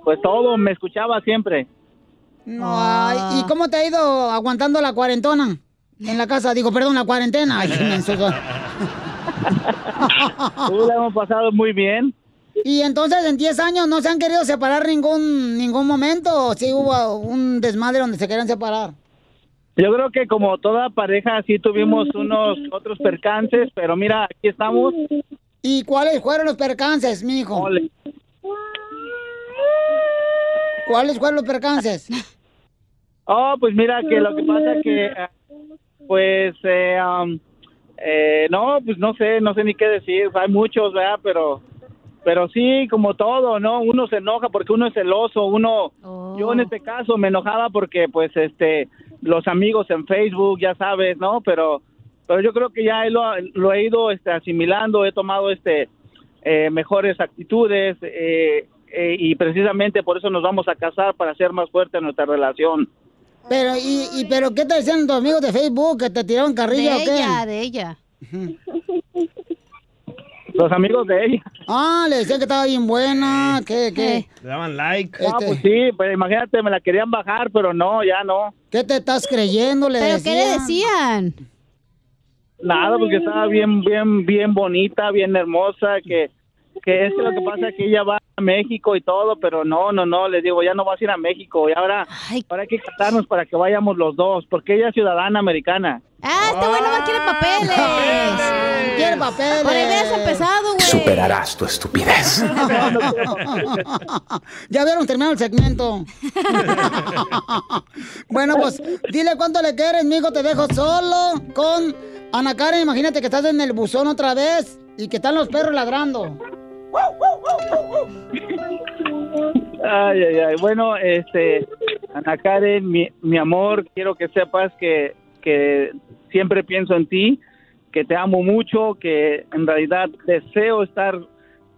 Pues todo, me escuchaba siempre. Ay, ¿y cómo te ha ido aguantando la cuarentona? En la casa, digo, perdón, la cuarentena. Ay. Uh, la hemos pasado muy bien. Y entonces en 10 años no se han querido separar ningún ningún momento, o sí hubo un desmadre donde se querían separar. Yo creo que como toda pareja sí tuvimos unos otros percances, pero mira, aquí estamos. ¿Y cuáles fueron los percances, mijo? ¿Cuáles fueron los percances? Oh, pues mira que lo que pasa que, pues, eh, um, eh, no, pues no sé, no sé ni qué decir. Hay muchos, ¿verdad? Pero, pero sí, como todo, ¿no? Uno se enoja porque uno es celoso, uno, yo en este caso me enojaba porque, pues, este, los amigos en Facebook, ya sabes, ¿no? Pero, pero yo creo que ya lo, lo he ido, este, asimilando, he tomado, este, eh, mejores actitudes, eh, eh, y precisamente por eso nos vamos a casar para hacer más fuerte nuestra relación. Pero, y, y, pero ¿qué te decían tus amigos de Facebook? ¿Que te tiraron carrilla De o qué? ella, de ella. Los amigos de ella. Ah, le decían que estaba bien buena, que, que... Le daban like. Ah, pues sí, pues imagínate, me la querían bajar, pero no, ya no. ¿Qué te estás creyendo? Le ¿Pero qué le decían? Nada, porque estaba bien, bien, bien bonita, bien hermosa, que, que es que lo que pasa es que ella va a México y todo, pero no, no, no, les digo, ya no vas a ir a México y ahora, ahora hay que casarnos para que vayamos los dos, porque ella es ciudadana americana. Ah, este güey nomás quiere papeles. Quiere papeles. Por ahí hubieras empezado, güey. Superarás tu estupidez. ya vieron terminado el segmento. bueno, pues dile cuánto le quieres, mijo. Te dejo solo con Ana Karen. Imagínate que estás en el buzón otra vez y que están los perros ladrando. Ay, ay, ay. Bueno, este, Ana Karen, mi, mi amor, quiero que sepas que, que siempre pienso en ti que te amo mucho, que en realidad deseo estar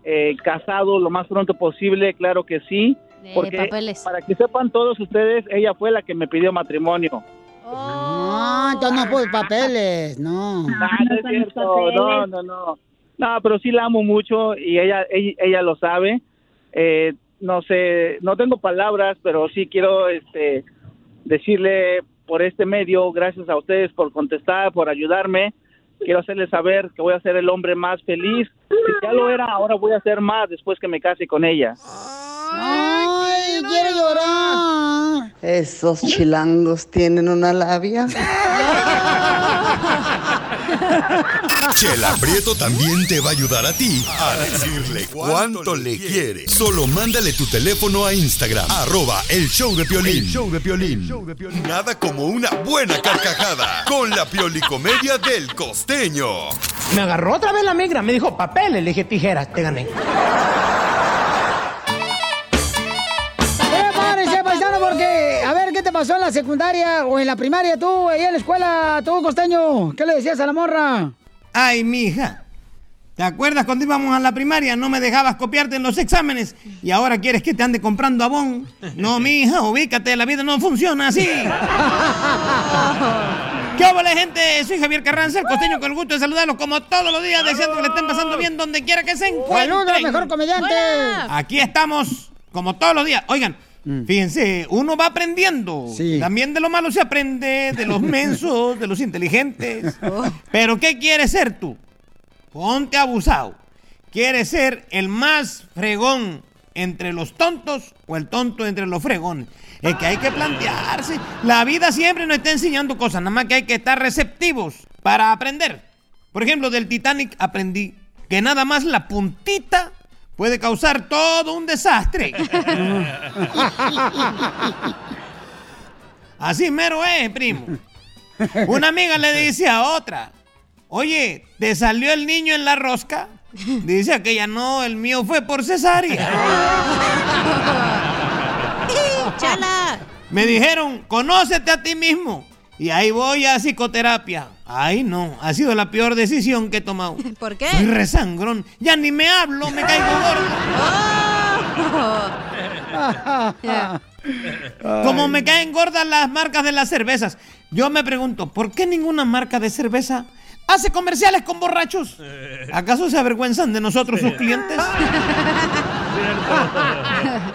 eh, casado lo más pronto posible, claro que sí. De Porque papeles. para que sepan todos ustedes, ella fue la que me pidió matrimonio. Ah, entonces no pues papeles, no. No es cierto, no, no, no. No, pero sí la amo mucho y ella, ella, ella lo sabe. Eh, no sé, no tengo palabras, pero sí quiero este, decirle por este medio, gracias a ustedes por contestar, por ayudarme. Quiero hacerles saber que voy a ser el hombre más feliz. Si ya lo era, ahora voy a ser más después que me case con ella. Ay, quiero llorar. Esos chilangos tienen una labia. Chela Prieto también te va a ayudar a ti a decirle cuánto le quiere. Solo mándale tu teléfono a Instagram, arroba el show de Piolín. El show de Piolín. Nada como una buena carcajada con la piolicomedia del costeño. Me agarró otra vez la migra, me dijo papeles, le dije tijeras, te gané. Porque a ver qué te pasó en la secundaria o en la primaria tú, ahí en la escuela, tú, costeño. ¿Qué le decías a la morra? Ay, mija. ¿Te acuerdas cuando íbamos a la primaria? No me dejabas copiarte en los exámenes y ahora quieres que te ande comprando abón. No, mija, ubícate, la vida no funciona así. ¿Qué hola, gente? Soy Javier Carranza, el costeño, con el gusto de saludarlos como todos los días, deseando que le estén pasando bien donde quiera que se encuentren. ¡Saludos, mejor comediante! Aquí estamos, como todos los días. Oigan, fíjense, uno va aprendiendo. También de lo malo se aprende, de los mensos, de los inteligentes. Pero ¿qué quieres ser tú? Ponte abusado. ¿Quieres ser el más fregón entre los tontos o el tonto entre los fregones? Es que hay que plantearse. La vida siempre nos está enseñando cosas, nada más que hay que estar receptivos para aprender. Por ejemplo, del Titanic aprendí que nada más la puntita puede causar todo un desastre. Así mero es, primo. Una amiga le dice a otra, oye, ¿te salió el niño en la rosca? Dice aquella, no, el mío fue por cesárea. ¡Chala! Me dijeron, conócete a ti mismo. Y ahí voy a psicoterapia. Ay, no, ha sido la peor decisión que he tomado. ¿Por qué? Soy resangrón. Ya ni me hablo, me caigo gordo. Como me caen gordas las marcas de las cervezas. Yo me pregunto, ¿por qué ninguna marca de cerveza hace comerciales con borrachos? ¿Acaso se avergüenzan de nosotros sus clientes?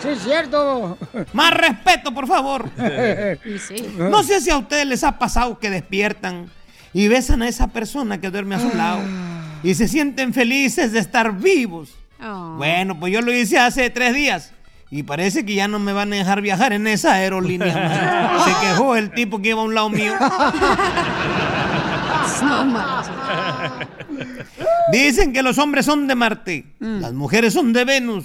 Sí, es cierto. Más respeto, por favor. No sé si a ustedes les ha pasado que despiertan y besan a esa persona que duerme a su lado y se sienten felices de estar vivos. Oh. Bueno, pues yo lo hice hace tres días y parece que ya no me van a dejar viajar en esa aerolínea. Se quejó el tipo que iba a un lado mío. Dicen que los hombres son de Marte, las mujeres son de Venus.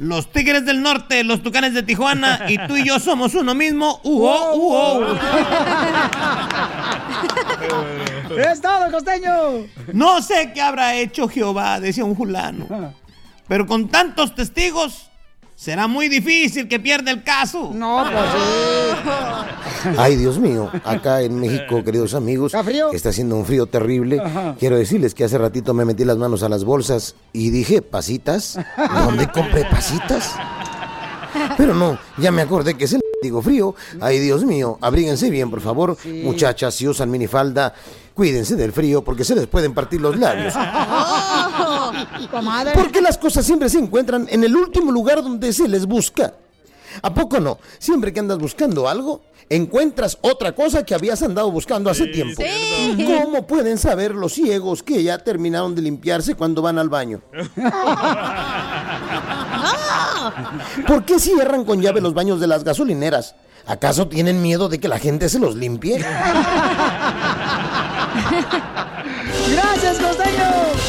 Los tigres del norte, los tucanes de Tijuana y tú y yo somos uno mismo. ¡Uho, uho! ¡Es todo, costeño! No sé qué habrá hecho Jehová, decía un fulano. Pero con tantos testigos, será muy difícil que pierda el caso. No, pues Ay, Dios mío, acá en México, queridos amigos, ¿Está frío? está haciendo un frío terrible. Ajá. Quiero decirles que hace ratito me metí las manos a las bolsas y dije, ¿pasitas? ¿Dónde compré pasitas? Pero no, ya me acordé que es el digo frío. Ay, Dios mío, abríguense bien, por favor. Muchachas, si usan minifalda, cuídense del frío porque se les pueden partir los labios. Comadre. Porque las cosas siempre se encuentran en el último lugar donde se les busca. ¿A poco no? Siempre que andas buscando algo, encuentras otra cosa que habías andado buscando hace tiempo. Sí. ¿Cómo pueden saber los ciegos que ya terminaron de limpiarse cuando van al baño? ¿Por qué cierran con llave los baños de las gasolineras? ¿Acaso tienen miedo de que la gente se los limpie? ¡Gracias, costeño!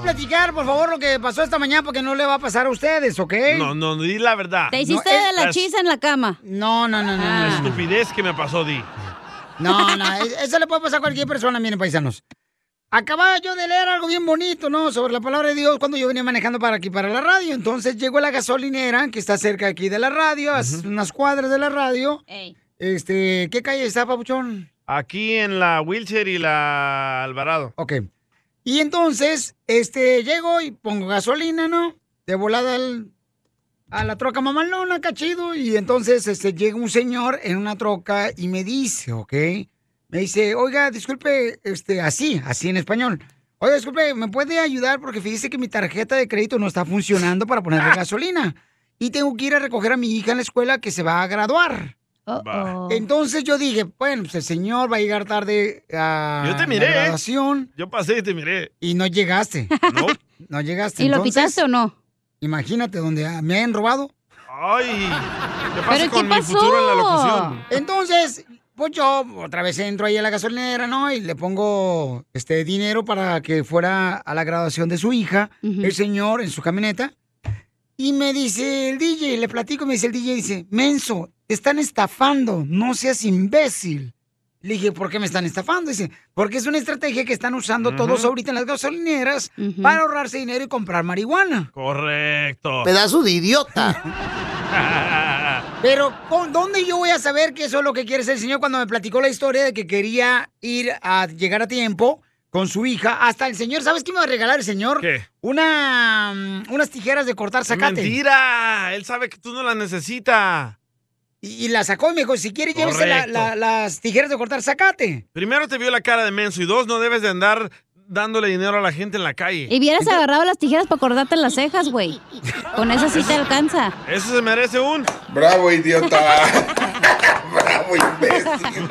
A platicar, por favor, lo que pasó esta mañana porque no le va a pasar a ustedes, ¿ok? No, no, di la verdad. Te hiciste No, de es- la las- chisa en la cama. No, no, no, no. La no. estupidez que me pasó, Di. No, no, es- eso le puede pasar a cualquier persona, miren, paisanos. Acababa yo de leer algo bien bonito, ¿no? Sobre la palabra de Dios cuando yo venía manejando para aquí, para la radio. Entonces llegó la gasolinera, que está cerca aquí de la radio, a unas cuadras de la radio. Ey. Este, ¿qué calle está, papuchón? Aquí en la Wheelchair y la Alvarado. Ok. Y entonces, este, llego y pongo gasolina, ¿no? De volada al- a la troca mamalona, cachido. Y entonces, este, llega un señor en una troca y me dice, ¿ok? Me dice, oiga, disculpe, este, así, así en español. Oiga, disculpe, ¿me puede ayudar? Porque fíjese que mi tarjeta de crédito no está funcionando para ponerle gasolina. Y tengo que ir a recoger a mi hija en la escuela que se va a graduar. Entonces yo dije, bueno, pues el señor va a llegar tarde a Yo te la miré, ¿eh? graduación. Yo pasé y te miré. Y no llegaste. No. No llegaste. ¿Y lo Entonces, quitaste o no? Imagínate donde me han robado. Ay, ¿qué pasa ¿Pero con qué mi pasó? futuro en la locución? Entonces, pues yo otra vez entro ahí a la gasolinera, ¿no? Y le pongo este dinero para que fuera a la graduación de su hija, el señor en su camioneta. Y me dice el DJ, le platico, me dice el DJ, dice, Menso, te están estafando, no seas imbécil. Le dije, ¿por qué me están estafando? Dice, porque es una estrategia que están usando todos ahorita en las gasolineras para ahorrarse dinero y comprar marihuana. Correcto. Pedazo de idiota. Pero, ¿con- ¿dónde yo voy a saber que eso es lo que quiere ser el señor cuando me platicó la historia de que quería ir a llegar a tiempo con su hija? Hasta el señor, ¿sabes qué me va a regalar el señor? ¿Qué? Una, mm, unas tijeras de cortar zacate. Mentira. Él sabe que tú no la necesitas. Y, y la sacó y me dijo, si quiere llévese la- Correcto. la- las tijeras de cortar zacate. Primero te vio la cara de menso y dos, no debes de andar dándole dinero a la gente en la calle. Y hubieras agarrado las tijeras para cortarte las cejas, güey. Con eso sí te alcanza. Eso se merece un... Bravo, idiota. Bravo, imbécil.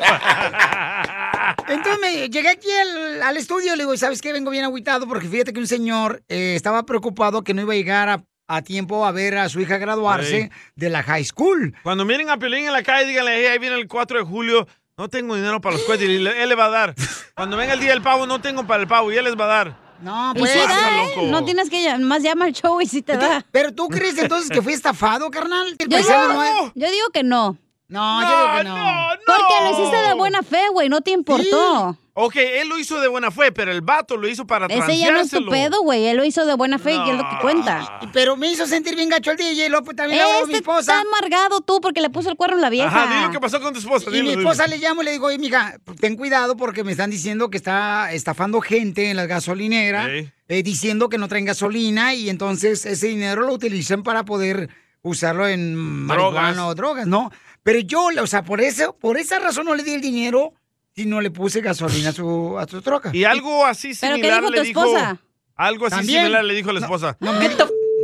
Entonces me llegué aquí al, al estudio, le digo, ¿sabes qué? Vengo bien agüitado porque fíjate que un señor eh, estaba preocupado que no iba a llegar a, a tiempo a ver a su hija graduarse Sí. de la high school. Cuando miren a Piolín en la calle, díganle, "Hey, ahí viene el 4 de julio, no tengo dinero para los cohetes, y le- él le va a dar. Cuando venga el día del pavo, no tengo para el pavo, y él les va a dar. No, Y sí da, ¿eh? No tienes que llamar, más llama al show y sí te da. Pero tú crees entonces que fui estafado, carnal? El Yo digo, no es- yo digo que no. No, yo digo que no. Porque lo hiciste de buena fe, güey, no te importó. Ok, él lo hizo de buena fe, pero el vato lo hizo para Ese ya no es tu pedo, güey. Él lo hizo de buena fe y es lo que cuenta. Pero me hizo sentir bien gacho el DJ, López, también le habló a mi Este esposa. está amargado tú porque le puso el cuerno a la vieja. Ajá, dile qué pasó con tu esposa. Y dilo, mi dilo. esposa le llamo y le digo, oye, mija, ten cuidado porque me están diciendo que está estafando gente en las gasolineras, Sí. eh, diciendo que no traen gasolina y entonces ese dinero lo utilizan para poder usarlo en marihuana o drogas, ¿no? Pero yo, o sea, por eso, por esa razón no le di el dinero y no le puse gasolina a su, a su troca. Y algo así ¿Pero qué similar dijo le tu dijo... esposa? Algo así ¿También? similar le dijo la esposa.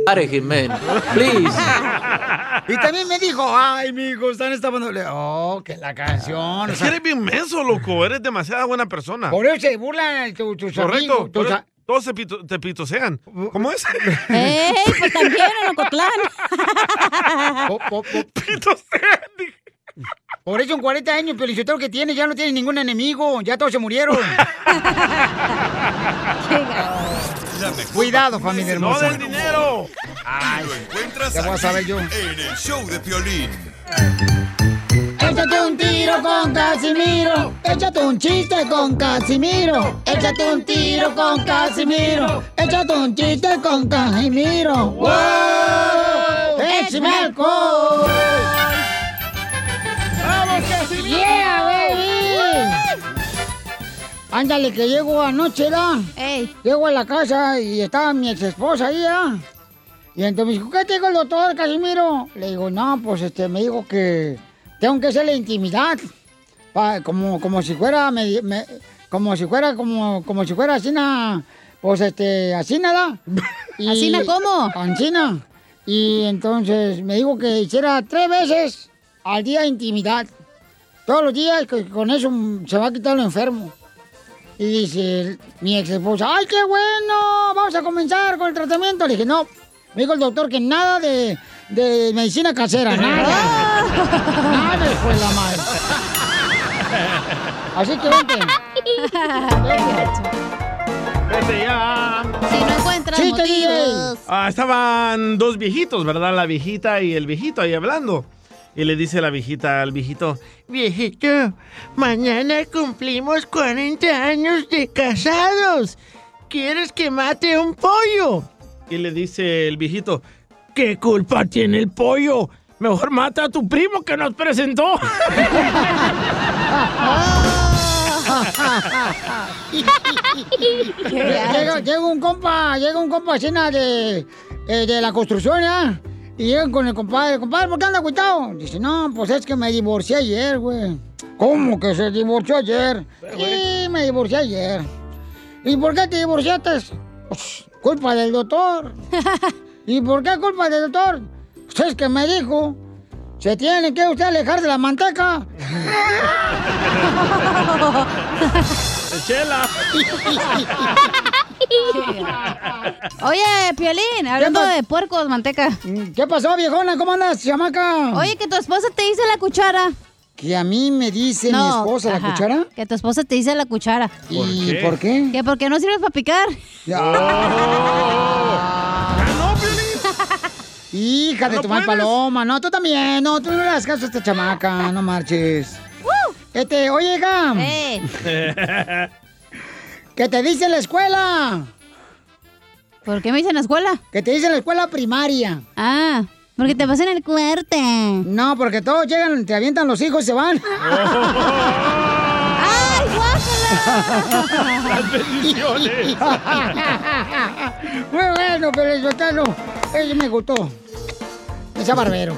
Out of here, man. Please. Y también me dijo, ay, mi hijo, están estafando. Oh, que la canción. Es que sea, eres bien menso, loco. Eres demasiada buena persona. por eso se burlan tu- tus Correcto. amigos. tus por- a- todos se pito- te pitosean. ¿Cómo es? ¡Ey! Pues también en Ocotlán. Por eso en 40 años, pero que tiene, ya no tiene ningún enemigo, ya todos se murieron. Cuidado, familia hermosa. buen dinero! Y lo encuentras ya voy a saber yo. en el show de Piolín. Échate un tiro con Casimiro. Échate un chiste con Casimiro. Échate un tiro con Casimiro. Échate un chiste con Casimiro. ¡Wow! ¡Échame alcohol! Ándale, que llego anoche, ¿da? Llego a la casa y estaba mi ex esposa ahí, ¿da? Y entonces me dijo, ¿qué te dijo el doctor, Casimiro? Le digo, no, pues este, me dijo que tengo que hacerle intimidad. pa- como, como si fuera, me- como si fuera, como, como si fuera así, na- pues este, así nada. ¿Asina cómo? Asina. Y entonces me dijo que hiciera tres veces al día intimidad. Todos los días, que con eso se va a quitar lo enfermo. Y dice mi ex esposa, ¡ay, qué bueno! Vamos a comenzar con el tratamiento. Le dije, no. Me dijo el doctor que nada de, de medicina casera, nada. nada fue la madre. Así que vente. Vete ya. Si no encuentras motivos. Ah, estaban dos viejitos, ¿verdad? La viejita y el viejito ahí hablando. Y le dice la viejita al viejito, viejito, mañana cumplimos 40 años de casados. ¿Quieres que mate un pollo? Y le dice el viejito, ¿qué culpa tiene el pollo? Mejor mata a tu primo que nos presentó. llega, un compa, llega un compa de, eh, de la construcción, ¿ya? Y llegan con el compadre, compadre, ¿por qué anda cuitado? Dice, no, pues es que me divorcié ayer, güey. ¿Cómo que se divorció ayer? Sí, me divorcié ayer. ¿Y por qué te divorciaste? Pues, culpa del doctor. ¿Y por qué culpa del doctor? Pues es que me dijo, se tiene que usted alejar de la manteca. Chela. Oye, Piolín, hablando de puercos, manteca. ¿Qué pasó, viejona? ¿Cómo andas, chamaca? Oye, que tu esposa te dice la cuchara. Que a mí me dice mi esposa la cuchara. Que tu esposa te dice la cuchara. ¿Y qué? por qué? Que porque no sirves para picar. Hija de ¿No tu mal paloma. No, tú también. No, tú no le das caso a esta chamaca. No marches. Este, oye, hija. ¿Qué te dice en la escuela? ¿Por qué me dicen en la escuela? Que te dice en la escuela primaria. Ah, porque te pasan el cuerte. No, porque todos llegan, te avientan los hijos y se van. ¡Ay, guácala! Las bendiciones. Muy bueno, pero el sotano, ese me gustó. Esa barbero.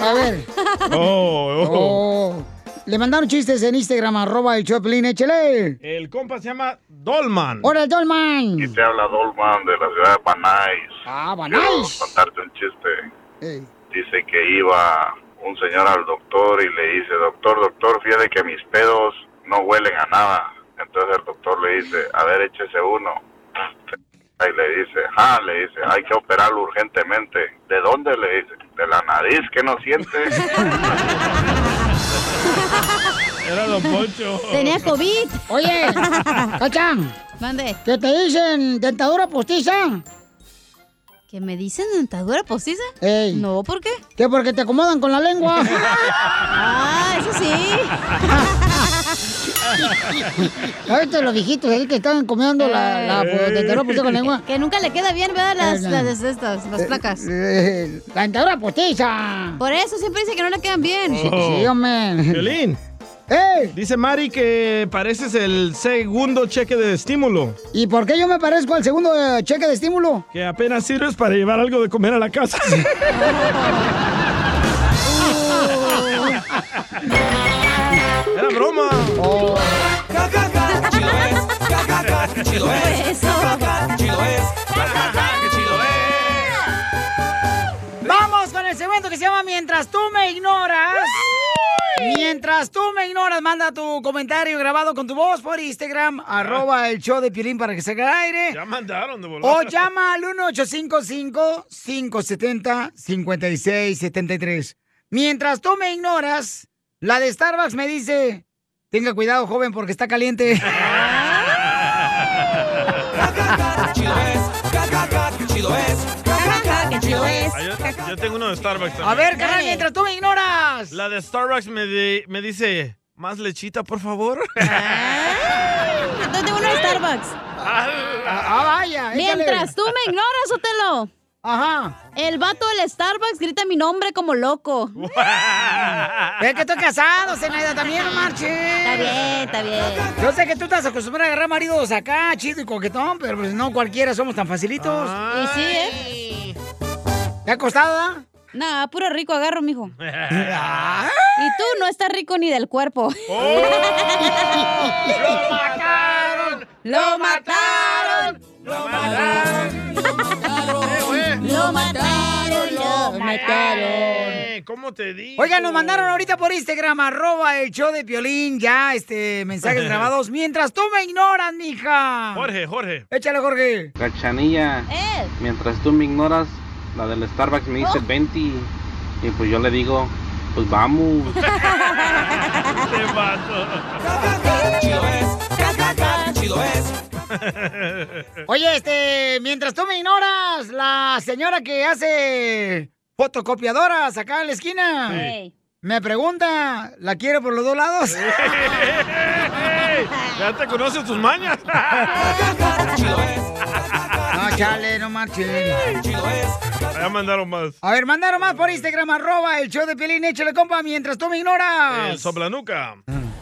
A ver. Oh, Oh. Le mandaron chistes en Instagram, arroba el Choplin, échale. El compa se llama Dolman. ¡Hola, Dolman! Y te habla Dolman de la ciudad de Banais. Ah, Quiero Banais. contarte un chiste. Dice que iba un señor al doctor y le dice, doctor, doctor, fíjate que mis pedos no huelen a nada. Entonces el doctor le dice, a ver, échese uno. Y le dice, ah, le dice, hay que operarlo urgentemente. ¿De dónde? Le dice, de la nariz, que no siente. Era Don Poncho. Tenía COVID. Oye, Cachán. Mande. ¿Qué te dicen dentadura postiza? ¿Que me dicen dentadura postiza? Ey. No, ¿por qué? Que porque te acomodan con la lengua. ah, eso sí. Ahorita los viejitos ahí que están comiendo la, la pues, dentadura postiza con lengua. Que nunca le queda bien, ¿verdad? Las, Eh, las, estas, las placas. Eh, la dentadura postiza. Por eso siempre dice que no le quedan bien. Sí, sí, hombre. Violín. Dice Mari que pareces el segundo cheque de estímulo. ¿Y por qué yo me parezco al segundo eh, cheque de estímulo? Que apenas sirves para llevar algo de comer a la casa. Era broma. chido es. Chido es. chido Vamos con el segmento que se llama Mientras tú me ignoras. Mientras tú me ignoras, manda tu comentario grabado con tu voz por Instagram, arroba el show de Piolín para que se haga aire. Ya mandaron de. O llama al 1855-570-5673. Mientras tú me ignoras, la de Starbucks me dice, tenga cuidado joven porque está caliente. Ah, yo, yo tengo uno de Starbucks también. A ver, carnal, mientras tú me ignoras. La de Starbucks me, me dice, ¿más lechita, por favor? Yo tengo uno de Starbucks. Ah, vaya. échale. Mientras tú me ignoras, Otelo. Ajá. El vato del Starbucks grita mi nombre como loco. Es que estoy casado, Zenaida, también no marches. Está bien, está bien. Yo sé que tú estás acostumbrado a agarrar maridos acá, chido y coquetón, pero pues no cualquiera somos tan facilitos. Y sí, ¿eh? ¿Te ha costado, ah? Nah, puro rico agarro, mijo. Y tú no estás rico ni del cuerpo. ¡Lo mataron! ¡Lo mataron! ¡Lo mataron! ¡Lo mataron! ¡Lo mataron! Eh, ¿Cómo te digo? Oigan, nos mandaron ahorita por Instagram, arroba el show de Piolín, ya, este, mensajes grabados. Mientras tú me ignoras, mija. Jorge, Jorge. Échale, Jorge. Cachanilla, Eh. mientras tú me ignoras, la del Starbucks me dice 20 y pues yo le digo, pues vamos. Chido es. Chido es. Oye, este, mientras tú me ignoras, la señora que hace fotocopiadoras acá en la esquina. Me pregunta, ¿la quiere por los dos lados? Ya te conoces tus mañas. No, chale, no marchen. Chido es. Ya mandaron más. A ver, mandaron más por Instagram, arroba el show de Piolín, échale compa, mientras tú me ignoras. El soplanuca.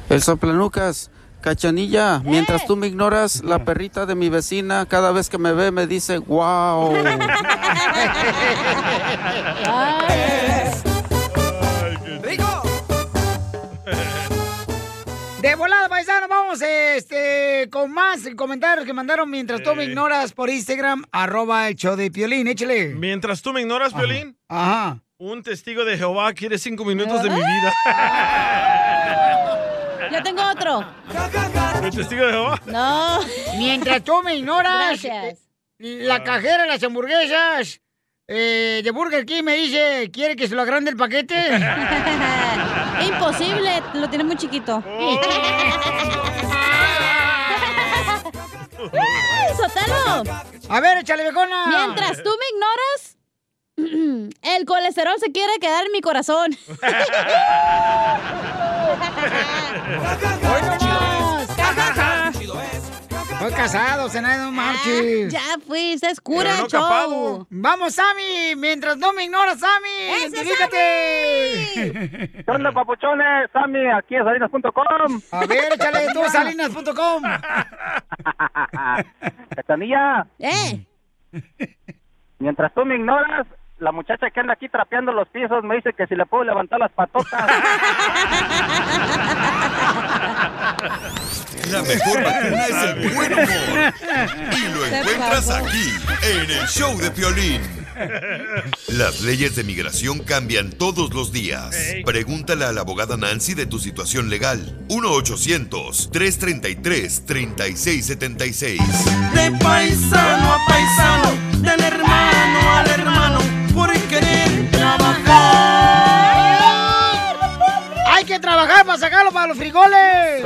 El soplanucas. Cachanilla, mientras tú me ignoras, la perrita de mi vecina cada vez que me ve me dice, wow. De volada, paisano, vamos este, con más comentarios que mandaron mientras tú me ignoras por Instagram, arroba el show de Piolín, échale. Mientras tú me ignoras, Piolín, Ajá. un testigo de Jehová quiere cinco minutos de mi vida. Yo tengo otro. ¿El testigo de Jehová? No. Mientras tú me ignoras, Gracias. la cajera de las hamburguesas eh, de Burger King me dice, ¿quiere que se lo agrande el paquete? Imposible, lo tiene muy chiquito. ¡Sotelo! A ver, échale becona. Mientras tú me ignoras, el colesterol se quiere quedar en mi corazón. Estoy casado, Zenaida, no marches. ya fuiste, es cura no show. Vamos, Sammy, mientras no me ignoras, Sammy. ¡Ese ¡Identifícate! ¿Qué onda, papuchones? Sammy, aquí en salinas.com. A ver, échale tú, salinas.com. Catanilla, ¿Eh? mientras tú me ignoras, la muchacha que anda aquí trapeando los pisos me dice que si le puedo levantar las patotas. La mejor vacuna es el buen humor. Y lo encuentras aquí, en el show de Piolín. Las leyes de migración cambian todos los días. Pregúntale a la abogada Nancy de tu situación legal. 1-800-333-3676. De paisano a paisano, del hermano al hermano, por querer trabajar. Hay que trabajar para sacarlo para los frijoles.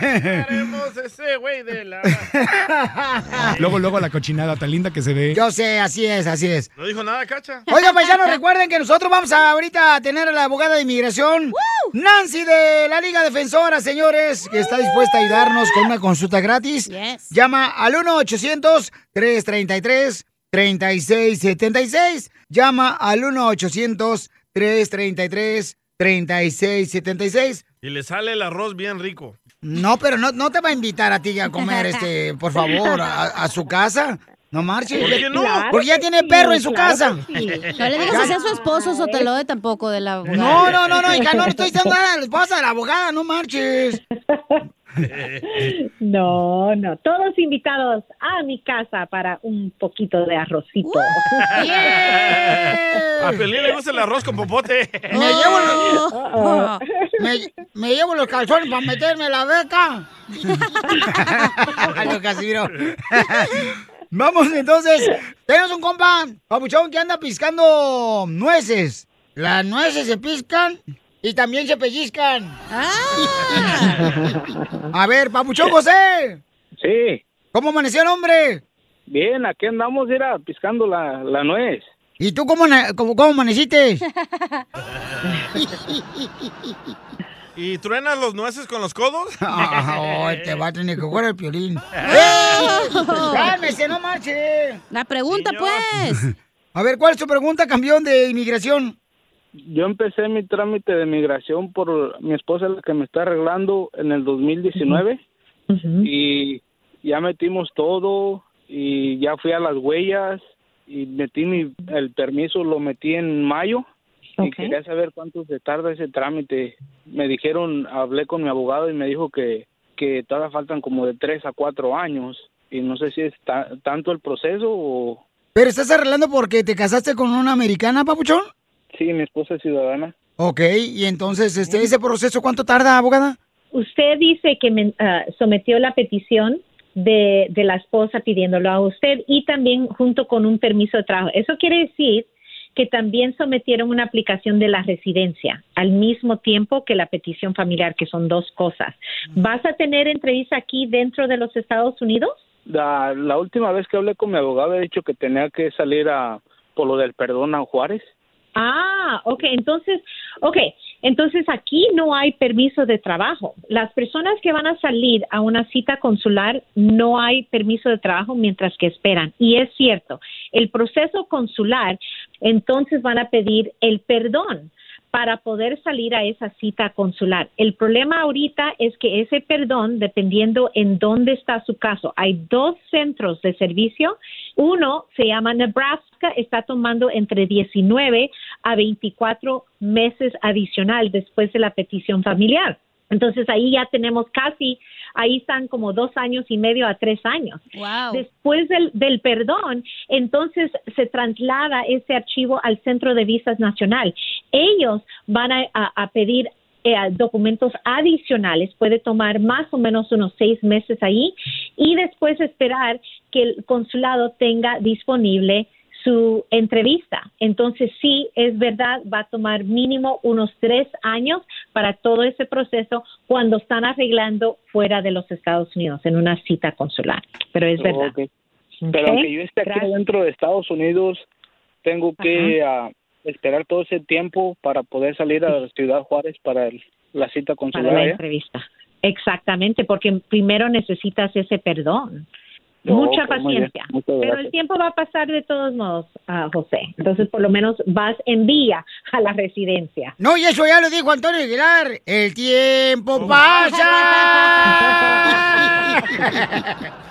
Queremos ese güey de la... Luego, luego la cochinada tan linda que se ve. Yo sé, así es, así es. No dijo nada, cacha. Oiga, paisanos, recuerden que nosotros vamos a ahorita a tener a la abogada de inmigración, Nancy de la Liga Defensora, señores, que está dispuesta a ayudarnos con una consulta gratis. Llama al 1-800-333-3676. Llama al 1-800-333-3676. Y le sale el arroz bien rico. No, pero no, no te va a invitar a ti a comer, este, por favor, a, a su casa. No marches. ¿Por qué no? Claro Porque ya tiene sí, perro en su claro casa. sí. No le digas así a su esposo, Sotelo, de tampoco, de la abogada. No, no, no, no, hija, no le estoy diciendo nada a la esposa de la abogada, no marches. No, no, todos invitados a mi casa para un poquito de arrocito. A Pelín le gusta el arroz con popote. Me llevo los, me, me llevo los calzones para meterme la beca. Casimiro. Vamos, entonces. Tenemos un compa, papuchón, que anda piscando nueces. Las nueces se piscan y también se pellizcan. A ver, papuchón José. Sí. ¿Cómo amaneció el hombre? Bien, aquí andamos, era piscando la, la nuez. ¿Y tú cómo, cómo, cómo amaneciste? ¿Y truenas los nueces con los codos? Ah, oh, te va a tener que jugar el piolín. ¡Cálmese, no marche! La pregunta, pues. A ver, ¿cuál es tu pregunta, campeón de inmigración? Yo empecé mi trámite de migración por mi esposa la que me está arreglando en el 2019 y ya metimos todo y ya fui a las huellas y metí mi, el permiso lo metí en mayo. Y quería saber cuánto se tarda ese trámite. Me dijeron, hablé con mi abogado y me dijo que, que todavía faltan como de tres a cuatro años. Y no sé si es ta- tanto el proceso o... ¿Pero estás arreglando porque te casaste con una americana, papuchón? Sí, mi esposa es ciudadana. Ok, y entonces, este, ¿ese proceso cuánto tarda, abogada? Usted dice que me- ah, sometió la petición de, de la esposa pidiéndolo a usted y también junto con un permiso de trabajo. Eso quiere decir que también sometieron una aplicación de la residencia al mismo tiempo que la petición familiar, que son dos cosas. ¿Vas a tener entrevista aquí dentro de los Estados Unidos? La, la última vez que hablé con mi abogado he dicho que tenía que salir a por lo del perdón a Juárez. Ah, ok, entonces, ok, entonces aquí no hay permiso de trabajo. Las personas que van a salir a una cita consular no hay permiso de trabajo mientras que esperan. Y es cierto, el proceso consular, entonces van a pedir el perdón para poder salir a esa cita consular. El problema ahorita es que ese perdón, dependiendo en dónde está su caso, hay dos centros de servicio. Uno se llama Nebraska, está tomando entre 19 a 24 meses adicional después de la petición familiar. Entonces ahí ya tenemos casi, ahí están como dos años y medio a tres años. Después del, del perdón, entonces se traslada ese archivo al Centro de Visas Nacional. Ellos van a, a- a pedir eh, documentos adicionales, puede tomar más o menos unos seis meses ahí y después esperar que el consulado tenga disponible su entrevista. Entonces, sí, es verdad, va a tomar mínimo unos tres años para todo ese proceso cuando están arreglando fuera de los Estados Unidos en una cita consular. Pero es verdad. Pero aunque yo esté aquí gracias. dentro de Estados Unidos, tengo que ah, esperar todo ese tiempo para poder salir a Ciudad Juárez para el- la cita para consular. la allá. entrevista. Exactamente, porque primero necesitas ese perdón. Mucha paciencia. Pero el tiempo va a pasar de todos modos, ah, José. Entonces, por lo menos vas en vía a la residencia. No, y eso ya lo dijo Antonio Aguilar. El tiempo pasa.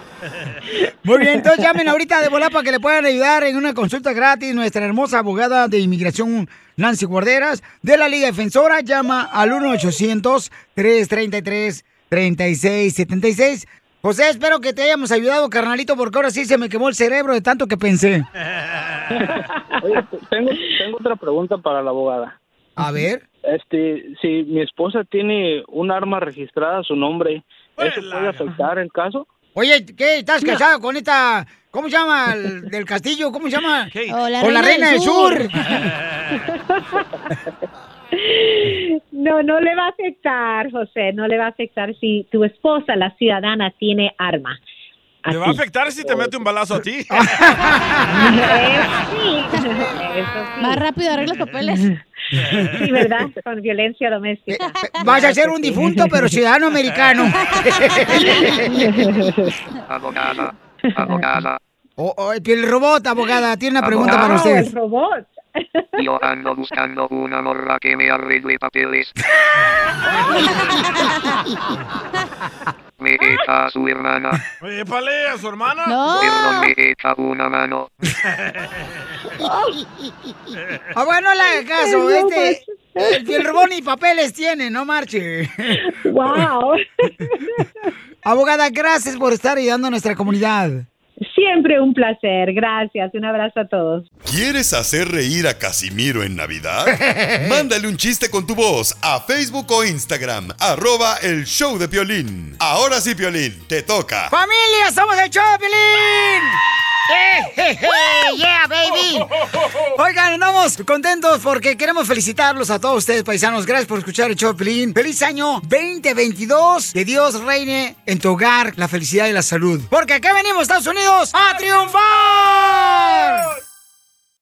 Muy bien, entonces llamen ahorita de volar para que le puedan ayudar en una consulta gratis. Nuestra hermosa abogada de inmigración, Nancy Guarderas, de la Liga Defensora, llama al 1-800-333-3676. José, espero que te hayamos ayudado, carnalito, porque ahora sí se me quemó el cerebro de tanto que pensé. Oye, tengo, tengo otra pregunta para la abogada. A ver. Este, si mi esposa tiene un arma registrada a su nombre, ¿eso puede afectar el caso? Oye, ¿qué? ¿Estás casado con esta... ¿Cómo se llama? El del castillo, ¿cómo se llama? Oh, la con la reina reina del del sur. No, no le va a afectar, José, no le va a afectar si tu esposa, la ciudadana, tiene arma. ¿Te va a afectar si te mete un balazo a ti? Sí. Más rápido arregla los papeles. Sí, ¿verdad? Con violencia doméstica. Vas a ser un difunto, pero ciudadano americano. Abogada, abogada, Oh, oh, el robot, abogada, tiene una pregunta para Wow, usted. el robot. Yo ando buscando una morra que me arregle papeles. Me echa a su hermana, Oye, pale a su hermana. no me echa una mano. Ah, bueno, no le haga caso. El Este, el, robot ni papeles tiene, no marche. Wow. Abogada, gracias por estar ayudando a nuestra comunidad. Siempre un placer. Gracias. Un abrazo a todos. ¿Quieres hacer reír a Casimiro en Navidad? Mándale un chiste con tu voz a Facebook o Instagram, arroba el show de Piolín. Ahora sí, Piolín, te toca. ¡Familia, somos el Choplin! ¡Eh, ¡Yeah, baby! Oigan, andamos contentos porque queremos felicitarlos a todos ustedes, paisanos. Gracias por escuchar el Choplin. ¡Feliz año 2022! Que Dios reine en tu hogar la felicidad y la salud. Porque acá venimos, Estados Unidos, a triunfar.